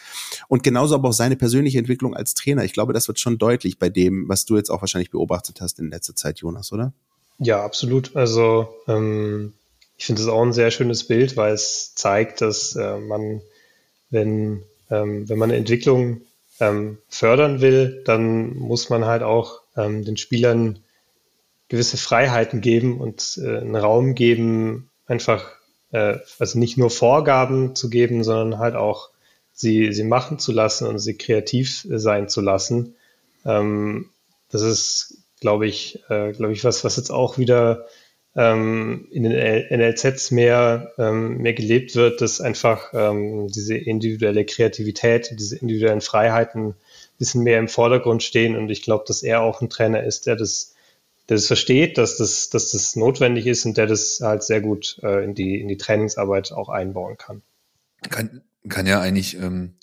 und genauso aber auch seine persönliche Entwicklung als Trainer. Ich glaube, das wird schon deutlich bei dem, was du jetzt auch wahrscheinlich beobachtet hast in letzter Zeit, Jonas, oder? Ja, absolut. Also ähm, ich finde es auch ein sehr schönes Bild, weil es zeigt, dass äh, man, wenn, ähm, wenn man eine Entwicklung ähm, fördern will, dann muss man halt auch ähm, den Spielern gewisse Freiheiten geben und äh, einen Raum geben, einfach, äh, also nicht nur Vorgaben zu geben, sondern halt auch sie, sie machen zu lassen und sie kreativ sein zu lassen. Ähm, das ist, glaube ich, äh, glaube ich, was, was jetzt auch wieder ähm, in den NLZs mehr, ähm, mehr gelebt wird, dass einfach ähm, diese individuelle Kreativität, diese individuellen Freiheiten ein bisschen mehr im Vordergrund stehen. Und ich glaube, dass er auch ein Trainer ist, der das, der das versteht, dass das, dass das notwendig ist und der das halt sehr gut äh, in, die, in die Trainingsarbeit auch einbauen kann. Kann, kann ja eigentlich ähm,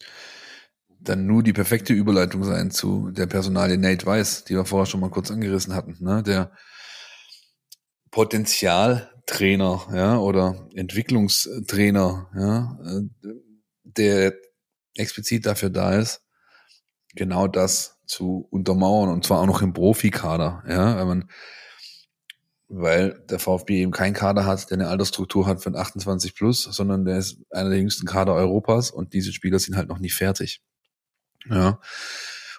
dann nur die perfekte Überleitung sein zu der Personalie Nate Weiss, die wir vorher schon mal kurz angerissen hatten, ne? der Potenzialtrainer, ja, oder Entwicklungstrainer, ja, äh, der explizit dafür da ist, genau das zu untermauern und zwar auch noch im Profikader, ja, wenn man, weil der VfB eben keinen Kader hat, der eine Altersstruktur hat von 28 plus, sondern der ist einer der jüngsten Kader Europas und diese Spieler sind halt noch nicht fertig. Ja.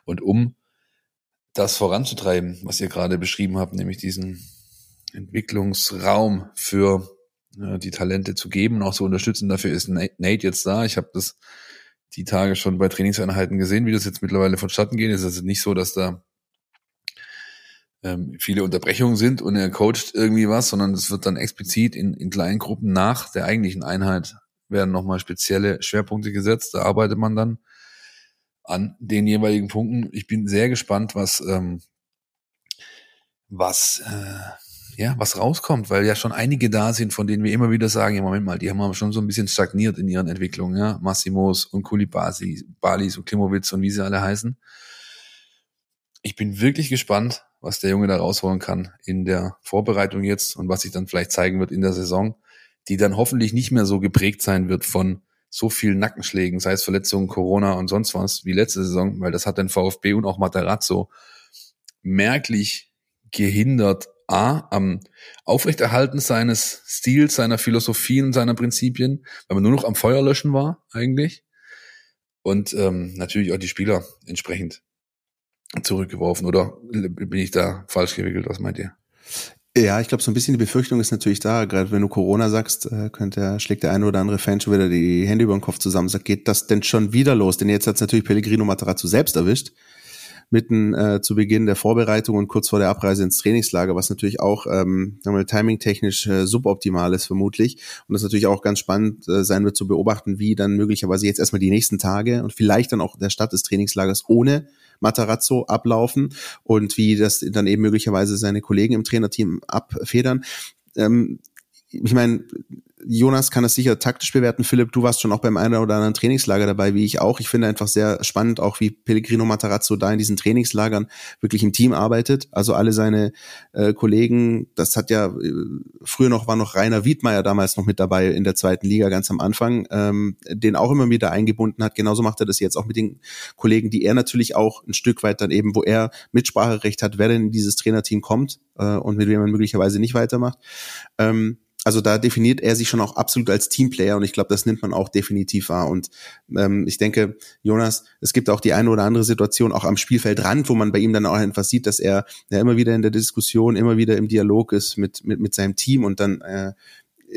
Und um das voranzutreiben, was ihr gerade beschrieben habt, nämlich diesen Entwicklungsraum für äh, die Talente zu geben und auch zu unterstützen. Dafür ist Nate jetzt da. Ich habe das die Tage schon bei Trainingseinheiten gesehen, wie das jetzt mittlerweile vonstatten geht. Es ist also nicht so, dass da ähm, viele Unterbrechungen sind und er coacht irgendwie was, sondern es wird dann explizit in, in kleinen Gruppen nach der eigentlichen Einheit werden nochmal spezielle Schwerpunkte gesetzt. Da arbeitet man dann an den jeweiligen Punkten. Ich bin sehr gespannt, was ähm, was äh, ja was rauskommt, weil ja schon einige da sind, von denen wir immer wieder sagen, ja Moment mal, die haben aber schon so ein bisschen stagniert in ihren Entwicklungen, ja, Massimos und Kulibasi, Balis und Klimowitz und wie sie alle heißen. Ich bin wirklich gespannt, was der Junge da rausholen kann in der Vorbereitung jetzt und was sich dann vielleicht zeigen wird in der Saison, die dann hoffentlich nicht mehr so geprägt sein wird von so vielen Nackenschlägen, sei es Verletzungen, Corona und sonst was, wie letzte Saison, weil das hat den VfB und auch Materazzo merklich gehindert, A, am Aufrechterhalten seines Stils, seiner Philosophien, seiner Prinzipien, weil man nur noch am Feuer löschen war, eigentlich. Und ähm, natürlich auch die Spieler entsprechend zurückgeworfen. Oder bin ich da falsch gewickelt? Was meint ihr? Ja, ich glaube, so ein bisschen die Befürchtung ist natürlich da. Gerade wenn du Corona sagst, äh, könnte, schlägt der eine oder andere Fan schon wieder die Hände über den Kopf zusammen. Sagt, geht das denn schon wieder los? Denn jetzt hat es natürlich Pellegrino Materazzo selbst erwischt mitten äh, zu Beginn der Vorbereitung und kurz vor der Abreise ins Trainingslager, was natürlich auch ähm, timing-technisch äh, suboptimal ist vermutlich. Und das natürlich auch ganz spannend äh, sein wird zu beobachten, wie dann möglicherweise jetzt erstmal die nächsten Tage und vielleicht dann auch der Start des Trainingslagers ohne Matarazzo ablaufen und wie das dann eben möglicherweise seine Kollegen im Trainerteam abfedern. Ähm, ich meine, Jonas kann das sicher taktisch bewerten. Philipp, du warst schon auch beim einen oder anderen Trainingslager dabei, wie ich auch. Ich finde einfach sehr spannend, auch wie Pellegrino Matarazzo da in diesen Trainingslagern wirklich im Team arbeitet. Also alle seine äh, Kollegen, das hat ja äh, früher noch war noch Rainer Wiedmeier damals noch mit dabei in der zweiten Liga ganz am Anfang, ähm, den auch immer wieder eingebunden hat. Genauso macht er das jetzt auch mit den Kollegen, die er natürlich auch ein Stück weit dann eben, wo er Mitspracherecht hat, wer denn in dieses Trainerteam kommt äh, und mit wem man möglicherweise nicht weitermacht. Ähm, also da definiert er sich schon auch absolut als Teamplayer und ich glaube, das nimmt man auch definitiv wahr. Und ähm, ich denke, Jonas, es gibt auch die eine oder andere Situation auch am Spielfeldrand, wo man bei ihm dann auch etwas sieht, dass er ja immer wieder in der Diskussion, immer wieder im Dialog ist mit, mit, mit seinem Team und dann äh,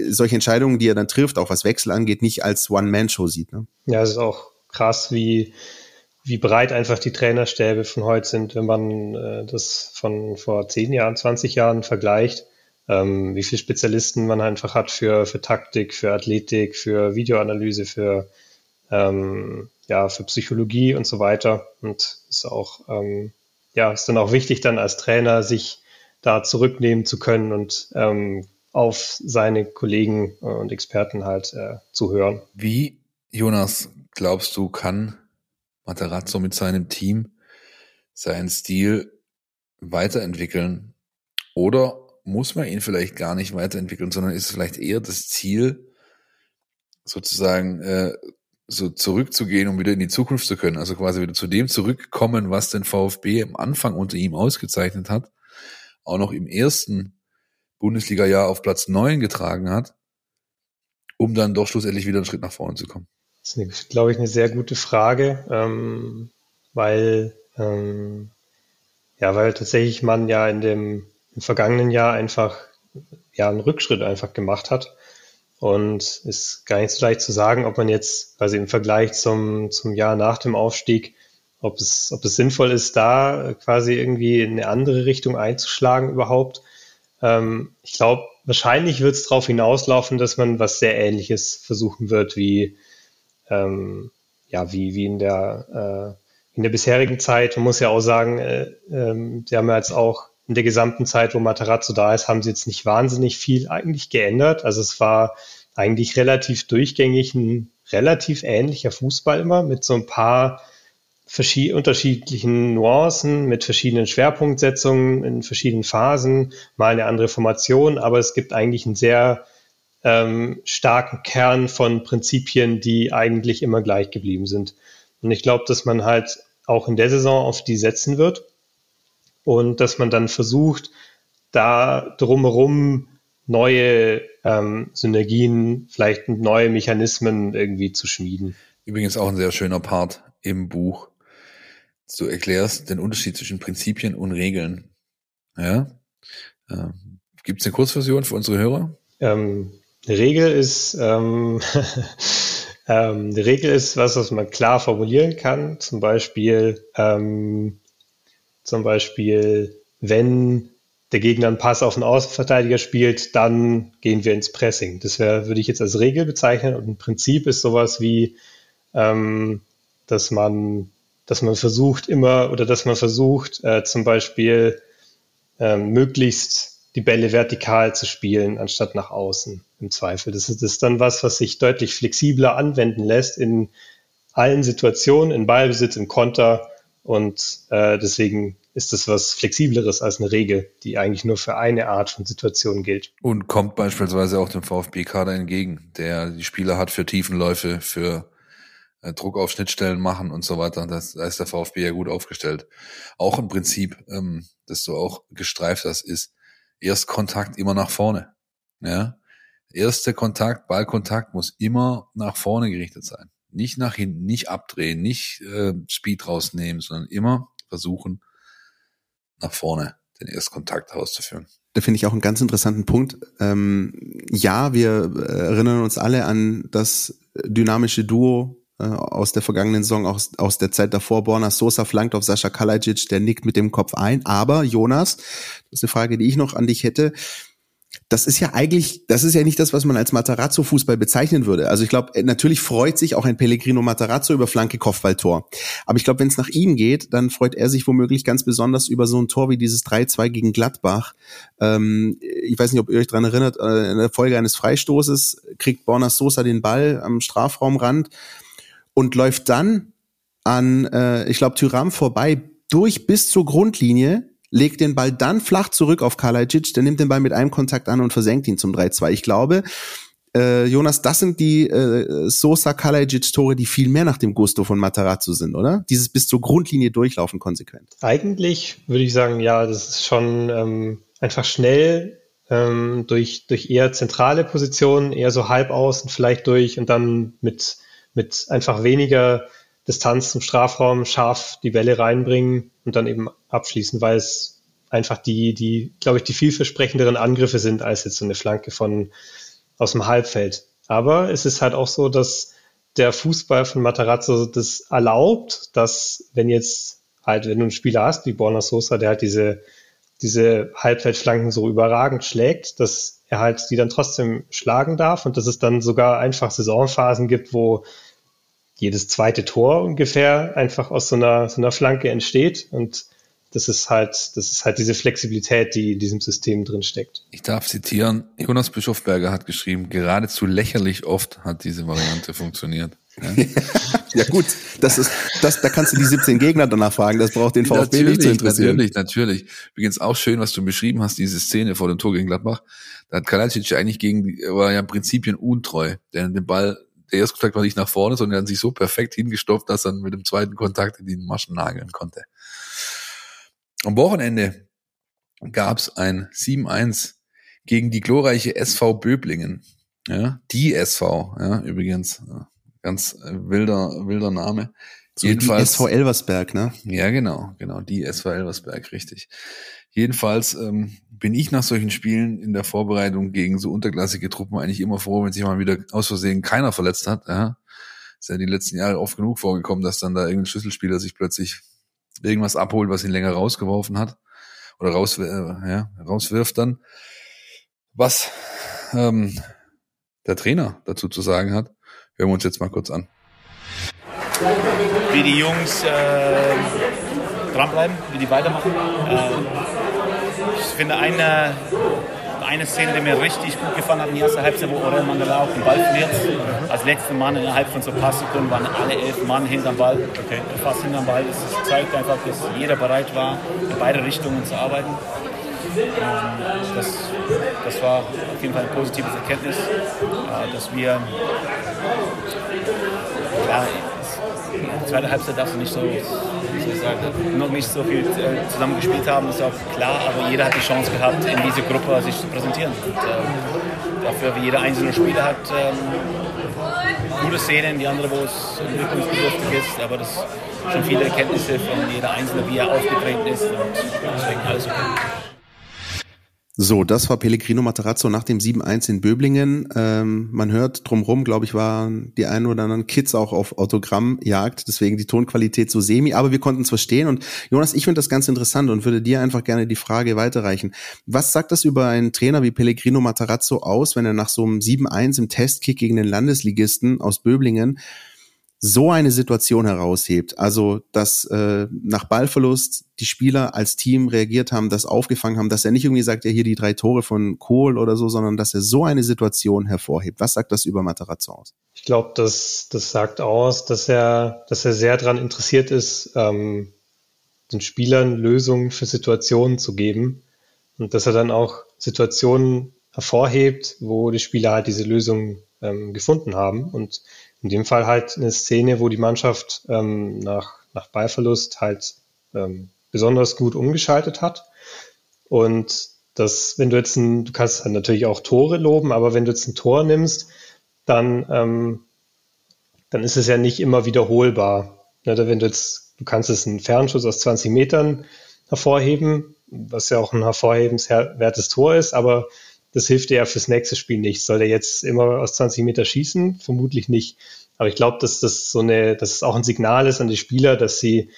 solche Entscheidungen, die er dann trifft, auch was Wechsel angeht, nicht als One-Man-Show sieht. Ne? Ja, es ist auch krass, wie wie breit einfach die Trainerstäbe von heute sind, wenn man äh, das von vor zehn Jahren, 20 Jahren vergleicht ähm, wie viele Spezialisten man einfach hat für, für Taktik, für Athletik, für Videoanalyse, für, ähm, ja, für Psychologie und so weiter. Und ist auch, ähm, ja, ist dann auch wichtig, dann als Trainer sich da zurücknehmen zu können und ähm, auf seine Kollegen und Experten halt äh, zu hören. Wie, Jonas, glaubst du, kann Materazzo mit seinem Team seinen Stil weiterentwickeln? Oder muss man ihn vielleicht gar nicht weiterentwickeln, sondern ist vielleicht eher das Ziel, sozusagen äh, so zurückzugehen, um wieder in die Zukunft zu können. Also quasi wieder zu dem zurückkommen, was den VfB am Anfang unter ihm ausgezeichnet hat, auch noch im ersten Bundesliga-Jahr auf Platz neun getragen hat, um dann doch schlussendlich wieder einen Schritt nach vorne zu kommen. Das ist, glaube ich, eine sehr gute Frage, ähm, weil ähm, ja, weil tatsächlich man ja in dem im vergangenen Jahr einfach ja einen Rückschritt einfach gemacht hat. Und ist gar nicht so leicht zu sagen, ob man jetzt, also im Vergleich zum, zum Jahr nach dem Aufstieg, ob es, ob es sinnvoll ist, da quasi irgendwie in eine andere Richtung einzuschlagen überhaupt. Ähm, ich glaube, wahrscheinlich wird es darauf hinauslaufen, dass man was sehr Ähnliches versuchen wird, wie, ähm, ja, wie, wie in der, äh, in der bisherigen Zeit. Man muss ja auch sagen, äh, ähm, die haben ja jetzt auch in der gesamten Zeit, wo Matarazzo da ist, haben sie jetzt nicht wahnsinnig viel eigentlich geändert. Also es war eigentlich relativ durchgängig ein relativ ähnlicher Fußball immer mit so ein paar unterschiedlichen Nuancen, mit verschiedenen Schwerpunktsetzungen in verschiedenen Phasen, mal eine andere Formation, aber es gibt eigentlich einen sehr ähm, starken Kern von Prinzipien, die eigentlich immer gleich geblieben sind. Und ich glaube, dass man halt auch in der Saison auf die setzen wird und dass man dann versucht, da drumherum neue ähm, Synergien, vielleicht neue Mechanismen irgendwie zu schmieden. Übrigens auch ein sehr schöner Part im Buch. du erklärst den Unterschied zwischen Prinzipien und Regeln. Ja? Äh, Gibt es eine Kurzversion für unsere Hörer? Ähm, Regel ist ähm, ähm, eine Regel ist was, was man klar formulieren kann. Zum Beispiel, ähm, zum Beispiel, wenn der Gegner einen Pass auf den Außenverteidiger spielt, dann gehen wir ins Pressing. Das wäre, würde ich jetzt als Regel bezeichnen. Und ein Prinzip ist sowas wie, ähm, dass man, dass man versucht immer oder dass man versucht, äh, zum Beispiel äh, möglichst die Bälle vertikal zu spielen, anstatt nach außen im Zweifel. Das ist, das ist dann was, was sich deutlich flexibler anwenden lässt in allen Situationen, in Ballbesitz, im Konter. Und äh, deswegen ist das was Flexibleres als eine Regel, die eigentlich nur für eine Art von Situation gilt. Und kommt beispielsweise auch dem VfB-Kader entgegen, der die Spieler hat für Tiefenläufe, für äh, Druck auf Schnittstellen machen und so weiter. Das, da ist der VfB ja gut aufgestellt. Auch ein Prinzip, ähm, das du auch gestreift hast, ist, Erstkontakt immer nach vorne. Ja? Erster Kontakt, Ballkontakt muss immer nach vorne gerichtet sein. Nicht nach hinten, nicht abdrehen, nicht äh, Speed rausnehmen, sondern immer versuchen, nach vorne den Erstkontakt auszuführen. Da finde ich auch einen ganz interessanten Punkt. Ähm, ja, wir äh, erinnern uns alle an das dynamische Duo äh, aus der vergangenen Saison, aus, aus der Zeit davor. Borna Sosa flankt auf Sascha Kalajic, der nickt mit dem Kopf ein. Aber Jonas, das ist eine Frage, die ich noch an dich hätte das ist ja eigentlich, das ist ja nicht das, was man als Matarazzo-Fußball bezeichnen würde. Also ich glaube, natürlich freut sich auch ein Pellegrino Matarazzo über Flanke Kopfballtor. Aber ich glaube, wenn es nach ihm geht, dann freut er sich womöglich ganz besonders über so ein Tor wie dieses 3-2 gegen Gladbach. Ähm, ich weiß nicht, ob ihr euch dran erinnert, äh, in der Folge eines Freistoßes kriegt Borna Sosa den Ball am Strafraumrand und läuft dann an, äh, ich glaube, Tyram vorbei durch bis zur Grundlinie legt den Ball dann flach zurück auf Kalajic, der nimmt den Ball mit einem Kontakt an und versenkt ihn zum 3-2. Ich glaube, äh, Jonas, das sind die äh, Sosa Kalajic Tore, die viel mehr nach dem Gusto von Matarazzo sind, oder? Dieses bis zur Grundlinie durchlaufen konsequent. Eigentlich würde ich sagen, ja, das ist schon ähm, einfach schnell ähm, durch durch eher zentrale Positionen, eher so halb außen vielleicht durch und dann mit mit einfach weniger Distanz zum Strafraum scharf die Bälle reinbringen und dann eben abschließen, weil es einfach die, die, glaube ich, die vielversprechenderen Angriffe sind als jetzt so eine Flanke von aus dem Halbfeld. Aber es ist halt auch so, dass der Fußball von Matarazzo das erlaubt, dass wenn jetzt halt, wenn du einen Spieler hast, wie Borna Sosa, der halt diese, diese Halbfeldflanken so überragend schlägt, dass er halt die dann trotzdem schlagen darf und dass es dann sogar einfach Saisonphasen gibt, wo jedes zweite Tor ungefähr einfach aus so einer, so einer Flanke entsteht. Und das ist halt, das ist halt diese Flexibilität, die in diesem System drin steckt. Ich darf zitieren, Jonas Bischofberger hat geschrieben, geradezu lächerlich oft hat diese Variante funktioniert. Ja, ja gut, das ist, das, da kannst du die 17 Gegner danach fragen, das braucht den VfB natürlich, nicht zu interessieren. Natürlich, natürlich. Übrigens auch schön, was du beschrieben hast, diese Szene vor dem Tor gegen Gladbach. Da hat Kalajdzic eigentlich gegen, war ja Prinzipien untreu, der den Ball der erste Kontakt war nicht nach vorne, sondern er hat sich so perfekt hingestopft, dass er mit dem zweiten Kontakt in die Maschen nageln konnte. Am Wochenende gab es ein 7-1 gegen die glorreiche SV Böblingen. Ja, die SV, ja, übrigens. Ganz wilder, wilder Name. So Jedenfalls. Die SV Elversberg, ne? Ja, genau, genau. Die SV Elversberg, richtig. Jedenfalls ähm, bin ich nach solchen Spielen in der Vorbereitung gegen so unterklassige Truppen eigentlich immer froh, wenn sich mal wieder aus Versehen keiner verletzt hat. Ja. Ist ja die letzten Jahre oft genug vorgekommen, dass dann da irgendein Schlüsselspieler sich plötzlich irgendwas abholt, was ihn länger rausgeworfen hat oder raus, äh, ja, rauswirft dann. Was ähm, der Trainer dazu zu sagen hat, hören wir uns jetzt mal kurz an. Wie die Jungs äh, dranbleiben, wie die weitermachen. Äh, ich finde eine, eine Szene, die mir richtig gut gefallen hat in der ersten Halbzeit, wo Aurel Mandela auch den Ball verliert. Als letzter Mann innerhalb von so ein paar Sekunden waren alle elf Mann hinterm Ball, okay. fast hinterm Ball. Das zeigt einfach, dass jeder bereit war, in beide Richtungen zu arbeiten. Das, das war auf jeden Fall ein positives Erkenntnis, äh, dass wir ja, zweite Halbzeit darfst du nicht so, sagen, noch nicht so viel äh, zusammen gespielt haben, ist auch klar, aber jeder hat die Chance gehabt, in dieser Gruppe sich zu präsentieren. Und, äh, dafür, wie jeder einzelne Spieler hat, ähm, gute Szenen, die andere, wo es entwicklungsbedürftig ist. Aber das sind schon viele Erkenntnisse von jeder Einzelne, wie er aufgetreten ist. Und deswegen alles okay. So, das war Pellegrino Materazzo nach dem 7-1 in Böblingen. Ähm, man hört drumrum, glaube ich, waren die einen oder anderen Kids auch auf Autogrammjagd, deswegen die Tonqualität so semi, aber wir konnten es verstehen. Und Jonas, ich finde das ganz interessant und würde dir einfach gerne die Frage weiterreichen. Was sagt das über einen Trainer wie Pellegrino Materazzo aus, wenn er nach so einem 7-1 im Testkick gegen den Landesligisten aus Böblingen so eine Situation heraushebt, also dass äh, nach Ballverlust die Spieler als Team reagiert haben, das aufgefangen haben, dass er nicht irgendwie sagt, ja hier die drei Tore von Kohl oder so, sondern dass er so eine Situation hervorhebt. Was sagt das über Materazzo aus? Ich glaube, das, das sagt aus, dass er, dass er sehr daran interessiert ist, ähm, den Spielern Lösungen für Situationen zu geben und dass er dann auch Situationen hervorhebt, wo die Spieler halt diese Lösung ähm, gefunden haben und in dem Fall halt eine Szene, wo die Mannschaft ähm, nach, nach Ballverlust halt ähm, besonders gut umgeschaltet hat. Und das, wenn du jetzt ein, du kannst halt natürlich auch Tore loben, aber wenn du jetzt ein Tor nimmst, dann, ähm, dann ist es ja nicht immer wiederholbar. Ja, wenn du jetzt, du kannst es einen Fernschuss aus 20 Metern hervorheben, was ja auch ein hervorhebenswertes Tor ist, aber das hilft dir ja fürs nächste Spiel nicht. Soll der jetzt immer aus 20 Meter schießen? Vermutlich nicht. Aber ich glaube, dass das so eine, dass es auch ein Signal ist an die Spieler, dass sie,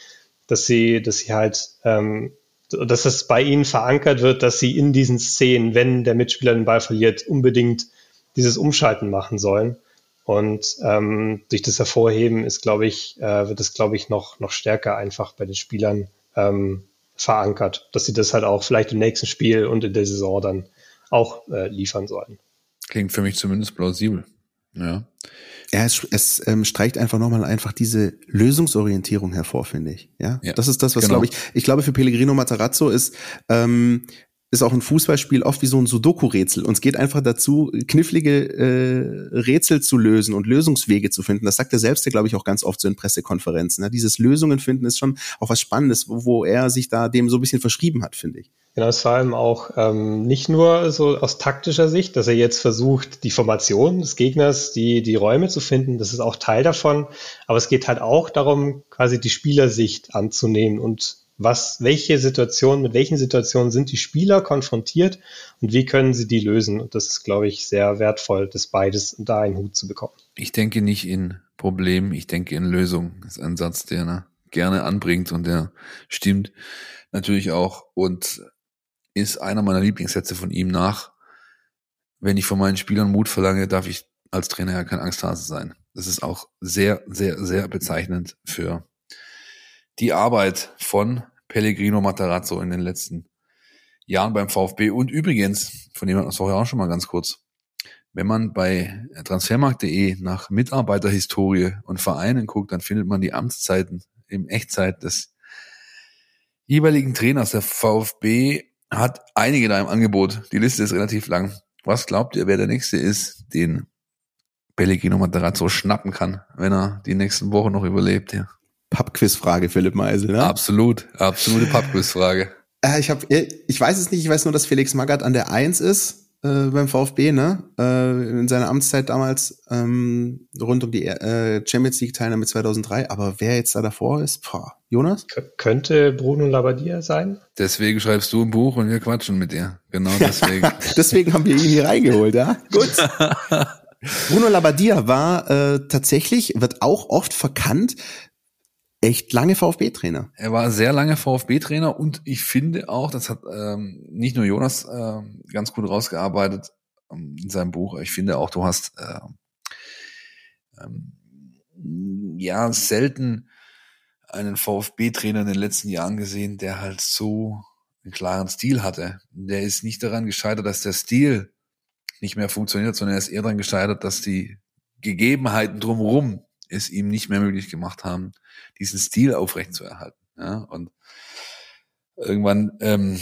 dass sie, dass sie halt, ähm, dass es bei ihnen verankert wird, dass sie in diesen Szenen, wenn der Mitspieler den Ball verliert, unbedingt dieses Umschalten machen sollen. Und ähm, durch das Hervorheben ist, glaube ich, äh, wird es, glaube ich, noch, noch stärker einfach bei den Spielern ähm, verankert, dass sie das halt auch vielleicht im nächsten Spiel und in der Saison dann auch äh, liefern sollen. Klingt für mich zumindest plausibel. Ja. Ja, es, es ähm, streicht einfach nochmal einfach diese Lösungsorientierung hervor, finde ich. Ja? ja, das ist das, was genau. glaube ich. Ich glaube, für Pellegrino Matarazzo ist ähm, ist auch ein Fußballspiel oft wie so ein Sudoku-Rätsel. Und es geht einfach dazu, knifflige äh, Rätsel zu lösen und Lösungswege zu finden. Das sagt er selbst ja, glaube ich, auch ganz oft so in Pressekonferenzen. Ne? Dieses Lösungen finden ist schon auch was Spannendes, wo, wo er sich da dem so ein bisschen verschrieben hat, finde ich. Genau, allem auch ähm, nicht nur so aus taktischer Sicht, dass er jetzt versucht, die Formation des Gegners, die, die Räume zu finden, das ist auch Teil davon, aber es geht halt auch darum, quasi die Spielersicht anzunehmen und was, welche Situationen, mit welchen Situationen sind die Spieler konfrontiert und wie können sie die lösen? Und das ist, glaube ich, sehr wertvoll, das beides unter einen Hut zu bekommen. Ich denke nicht in Problemen, ich denke in Lösungen. Das ist ein Satz, der ne, gerne anbringt und der stimmt natürlich auch. Und ist einer meiner Lieblingssätze von ihm nach. Wenn ich von meinen Spielern Mut verlange, darf ich als Trainer ja kein Angsthase sein. Das ist auch sehr, sehr, sehr bezeichnend für die Arbeit von Pellegrino Matarazzo in den letzten Jahren beim VfB. Und übrigens, von dem hatten wir vorher auch schon mal ganz kurz, wenn man bei transfermarkt.de nach Mitarbeiterhistorie und Vereinen guckt, dann findet man die Amtszeiten im Echtzeit des jeweiligen Trainers. Der VfB hat einige da im Angebot. Die Liste ist relativ lang. Was glaubt ihr, wer der nächste ist, den Pellegrino Materazzo schnappen kann, wenn er die nächsten Wochen noch überlebt? Ja. Pubquiz-Frage, Philipp Meisel, ne? Absolut, absolute Pubquiz-Frage. Äh, ich, hab, ich weiß es nicht, ich weiß nur, dass Felix Magath an der Eins ist äh, beim VfB, ne? Äh, in seiner Amtszeit damals ähm, rund um die äh, Champions League-Teilnahme 2003. Aber wer jetzt da davor ist, boah, Jonas? K könnte Bruno Labbadia sein? Deswegen schreibst du ein Buch und wir quatschen mit dir. Genau deswegen. deswegen haben wir ihn hier reingeholt, ja? Gut. Bruno Labbadia war äh, tatsächlich, wird auch oft verkannt, echt lange VfB-Trainer. Er war sehr lange VfB-Trainer und ich finde auch, das hat ähm, nicht nur Jonas äh, ganz gut rausgearbeitet ähm, in seinem Buch, ich finde auch, du hast äh, ähm, ja selten einen VfB-Trainer in den letzten Jahren gesehen, der halt so einen klaren Stil hatte. Der ist nicht daran gescheitert, dass der Stil nicht mehr funktioniert, sondern er ist eher daran gescheitert, dass die Gegebenheiten drumherum es ihm nicht mehr möglich gemacht haben, diesen Stil aufrechtzuerhalten. Ja, und irgendwann ähm,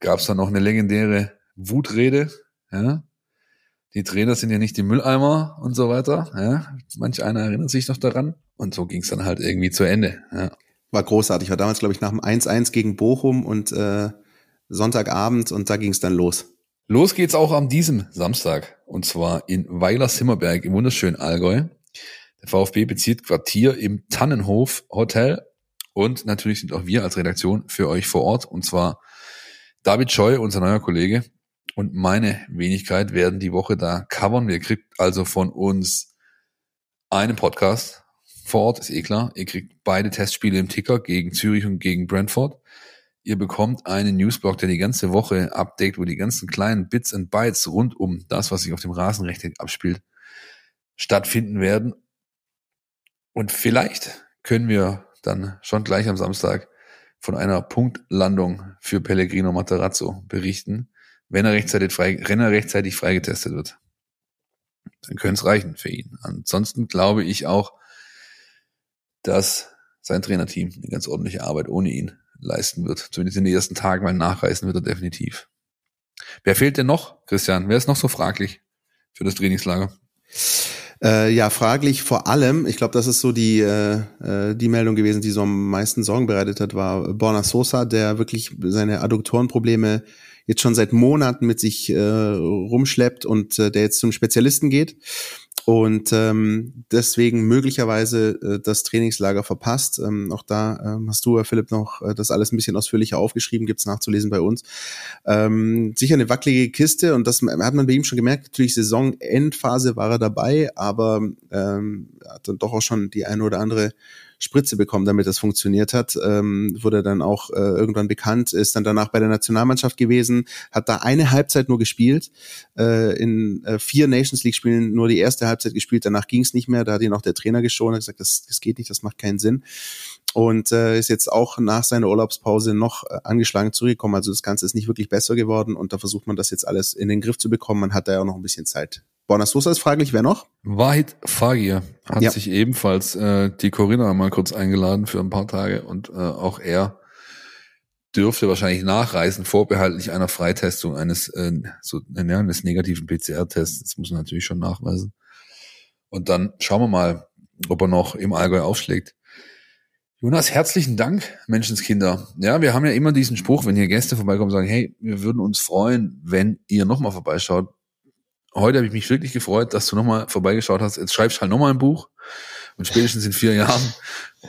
gab es dann noch eine legendäre Wutrede. Ja, die Trainer sind ja nicht die Mülleimer und so weiter. Ja, manch einer erinnert sich noch daran. Und so ging es dann halt irgendwie zu Ende. Ja. War großartig. War damals, glaube ich, nach dem 1-1 gegen Bochum und äh, Sonntagabend und da ging es dann los. Los geht's auch an diesem Samstag. Und zwar in Weiler-Simmerberg im wunderschönen Allgäu Der VfB bezieht Quartier im Tannenhof Hotel und natürlich sind auch wir als Redaktion für euch vor Ort und zwar David Scheu, unser neuer Kollege, und meine Wenigkeit werden die Woche da covern. Wir kriegt also von uns einen Podcast vor Ort, ist eh klar. Ihr kriegt beide Testspiele im Ticker gegen Zürich und gegen Brentford. Ihr bekommt einen Newsblog, der die ganze Woche update, wo die ganzen kleinen Bits and Bytes rund um das, was sich auf dem Rasenrecht abspielt, stattfinden werden. Und vielleicht können wir dann schon gleich am Samstag von einer Punktlandung für Pellegrino Materazzo berichten, wenn er rechtzeitig, frei, wenn er rechtzeitig freigetestet wird. Dann könnte es reichen für ihn. Ansonsten glaube ich auch, dass sein Trainerteam eine ganz ordentliche Arbeit ohne ihn leisten wird. Zumindest in den ersten Tagen, weil nachreißen wird er definitiv. Wer fehlt denn noch, Christian? Wer ist noch so fraglich für das Trainingslager? Äh, ja, fraglich vor allem, ich glaube, das ist so die, äh, äh, die Meldung gewesen, die so am meisten Sorgen bereitet hat, war Borna Sosa, der wirklich seine Adduktorenprobleme jetzt schon seit Monaten mit sich äh, rumschleppt und äh, der jetzt zum Spezialisten geht und ähm, deswegen möglicherweise äh, das Trainingslager verpasst. Ähm, auch da ähm, hast du, Philipp, noch äh, das alles ein bisschen ausführlicher aufgeschrieben, gibt's nachzulesen bei uns. Ähm, sicher eine wackelige Kiste und das hat man bei ihm schon gemerkt. Natürlich Saisonendphase war er dabei, aber ähm, hat dann doch auch schon die eine oder andere Spritze bekommen, damit das funktioniert hat. Ähm, wurde dann auch äh, irgendwann bekannt, ist dann danach bei der Nationalmannschaft gewesen, hat da eine Halbzeit nur gespielt, äh, in äh, vier Nations League Spielen nur die erste Halbzeit gespielt, danach ging es nicht mehr, da hat ihn auch der Trainer geschont, hat gesagt, das, das geht nicht, das macht keinen Sinn und äh, ist jetzt auch nach seiner Urlaubspause noch äh, angeschlagen zurückgekommen. Also das Ganze ist nicht wirklich besser geworden und da versucht man das jetzt alles in den Griff zu bekommen. Man hat da ja auch noch ein bisschen Zeit. Borna Sosa ist fraglich, wer noch? Wahid Fagir hat ja. sich ebenfalls äh, die Corinna mal kurz eingeladen für ein paar Tage und äh, auch er dürfte wahrscheinlich nachreisen, vorbehaltlich einer Freitestung eines, äh, so, ja, eines negativen PCR-Tests. Das muss man natürlich schon nachweisen. Und dann schauen wir mal, ob er noch im Allgäu aufschlägt. Jonas, herzlichen Dank, Menschenskinder. Ja, wir haben ja immer diesen Spruch, wenn hier Gäste vorbeikommen, sagen, hey, wir würden uns freuen, wenn ihr nochmal vorbeischaut. Heute habe ich mich wirklich gefreut, dass du nochmal vorbeigeschaut hast. Jetzt schreibst du halt nochmal ein Buch und spätestens in vier Jahren,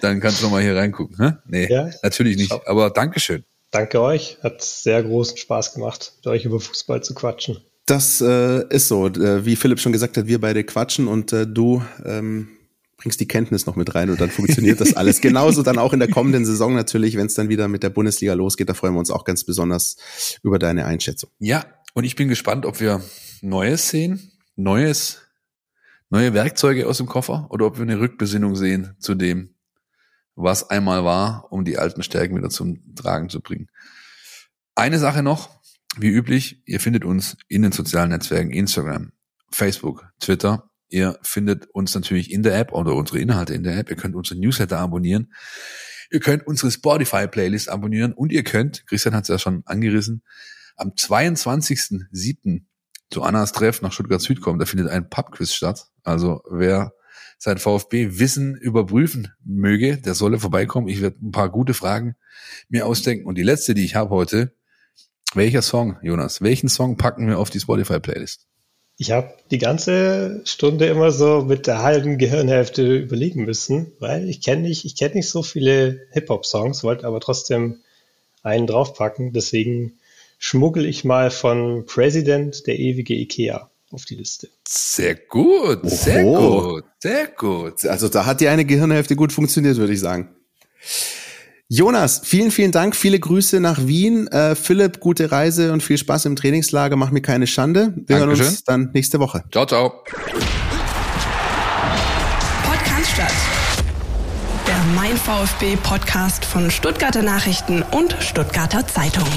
dann kannst du nochmal hier reingucken. Ne? Nee, ja, natürlich nicht. Aber Dankeschön. Danke euch. Hat sehr großen Spaß gemacht, mit euch über Fußball zu quatschen. Das äh, ist so. Äh, wie Philipp schon gesagt hat, wir beide quatschen und äh, du ähm, bringst die Kenntnis noch mit rein und dann funktioniert das alles. Genauso dann auch in der kommenden Saison natürlich, wenn es dann wieder mit der Bundesliga losgeht. Da freuen wir uns auch ganz besonders über deine Einschätzung. Ja, und ich bin gespannt, ob wir Neues sehen, Neues, neue Werkzeuge aus dem Koffer oder ob wir eine Rückbesinnung sehen zu dem, was einmal war, um die alten Stärken wieder zum Tragen zu bringen. Eine Sache noch, wie üblich, ihr findet uns in den sozialen Netzwerken Instagram, Facebook, Twitter Ihr findet uns natürlich in der App oder unsere Inhalte in der App. Ihr könnt unsere Newsletter abonnieren. Ihr könnt unsere Spotify-Playlist abonnieren und ihr könnt, Christian hat es ja schon angerissen, am 22.07. zu Annas Treff nach Stuttgart Süd kommen. Da findet ein Pubquiz statt. Also wer sein VfB-Wissen überprüfen möge, der solle vorbeikommen. Ich werde ein paar gute Fragen mir ausdenken. Und die letzte, die ich habe heute, welcher Song, Jonas? Welchen Song packen wir auf die Spotify-Playlist? Ich habe die ganze Stunde immer so mit der halben Gehirnhälfte überlegen müssen, weil ich kenne nicht, ich kenne nicht so viele Hip-Hop-Songs, wollte aber trotzdem einen draufpacken. Deswegen schmuggel ich mal von President der ewige Ikea auf die Liste. Sehr gut, sehr Oho. gut, sehr gut. Also da hat die eine Gehirnhälfte gut funktioniert, würde ich sagen. Jonas, vielen, vielen Dank. Viele Grüße nach Wien. Äh, Philipp, gute Reise und viel Spaß im Trainingslager. Mach mir keine Schande. Wir Dankeschön. hören uns dann nächste Woche. Ciao, ciao. Podcast statt. Der Mein VfB Podcast von Stuttgarter Nachrichten und Stuttgarter Zeitung.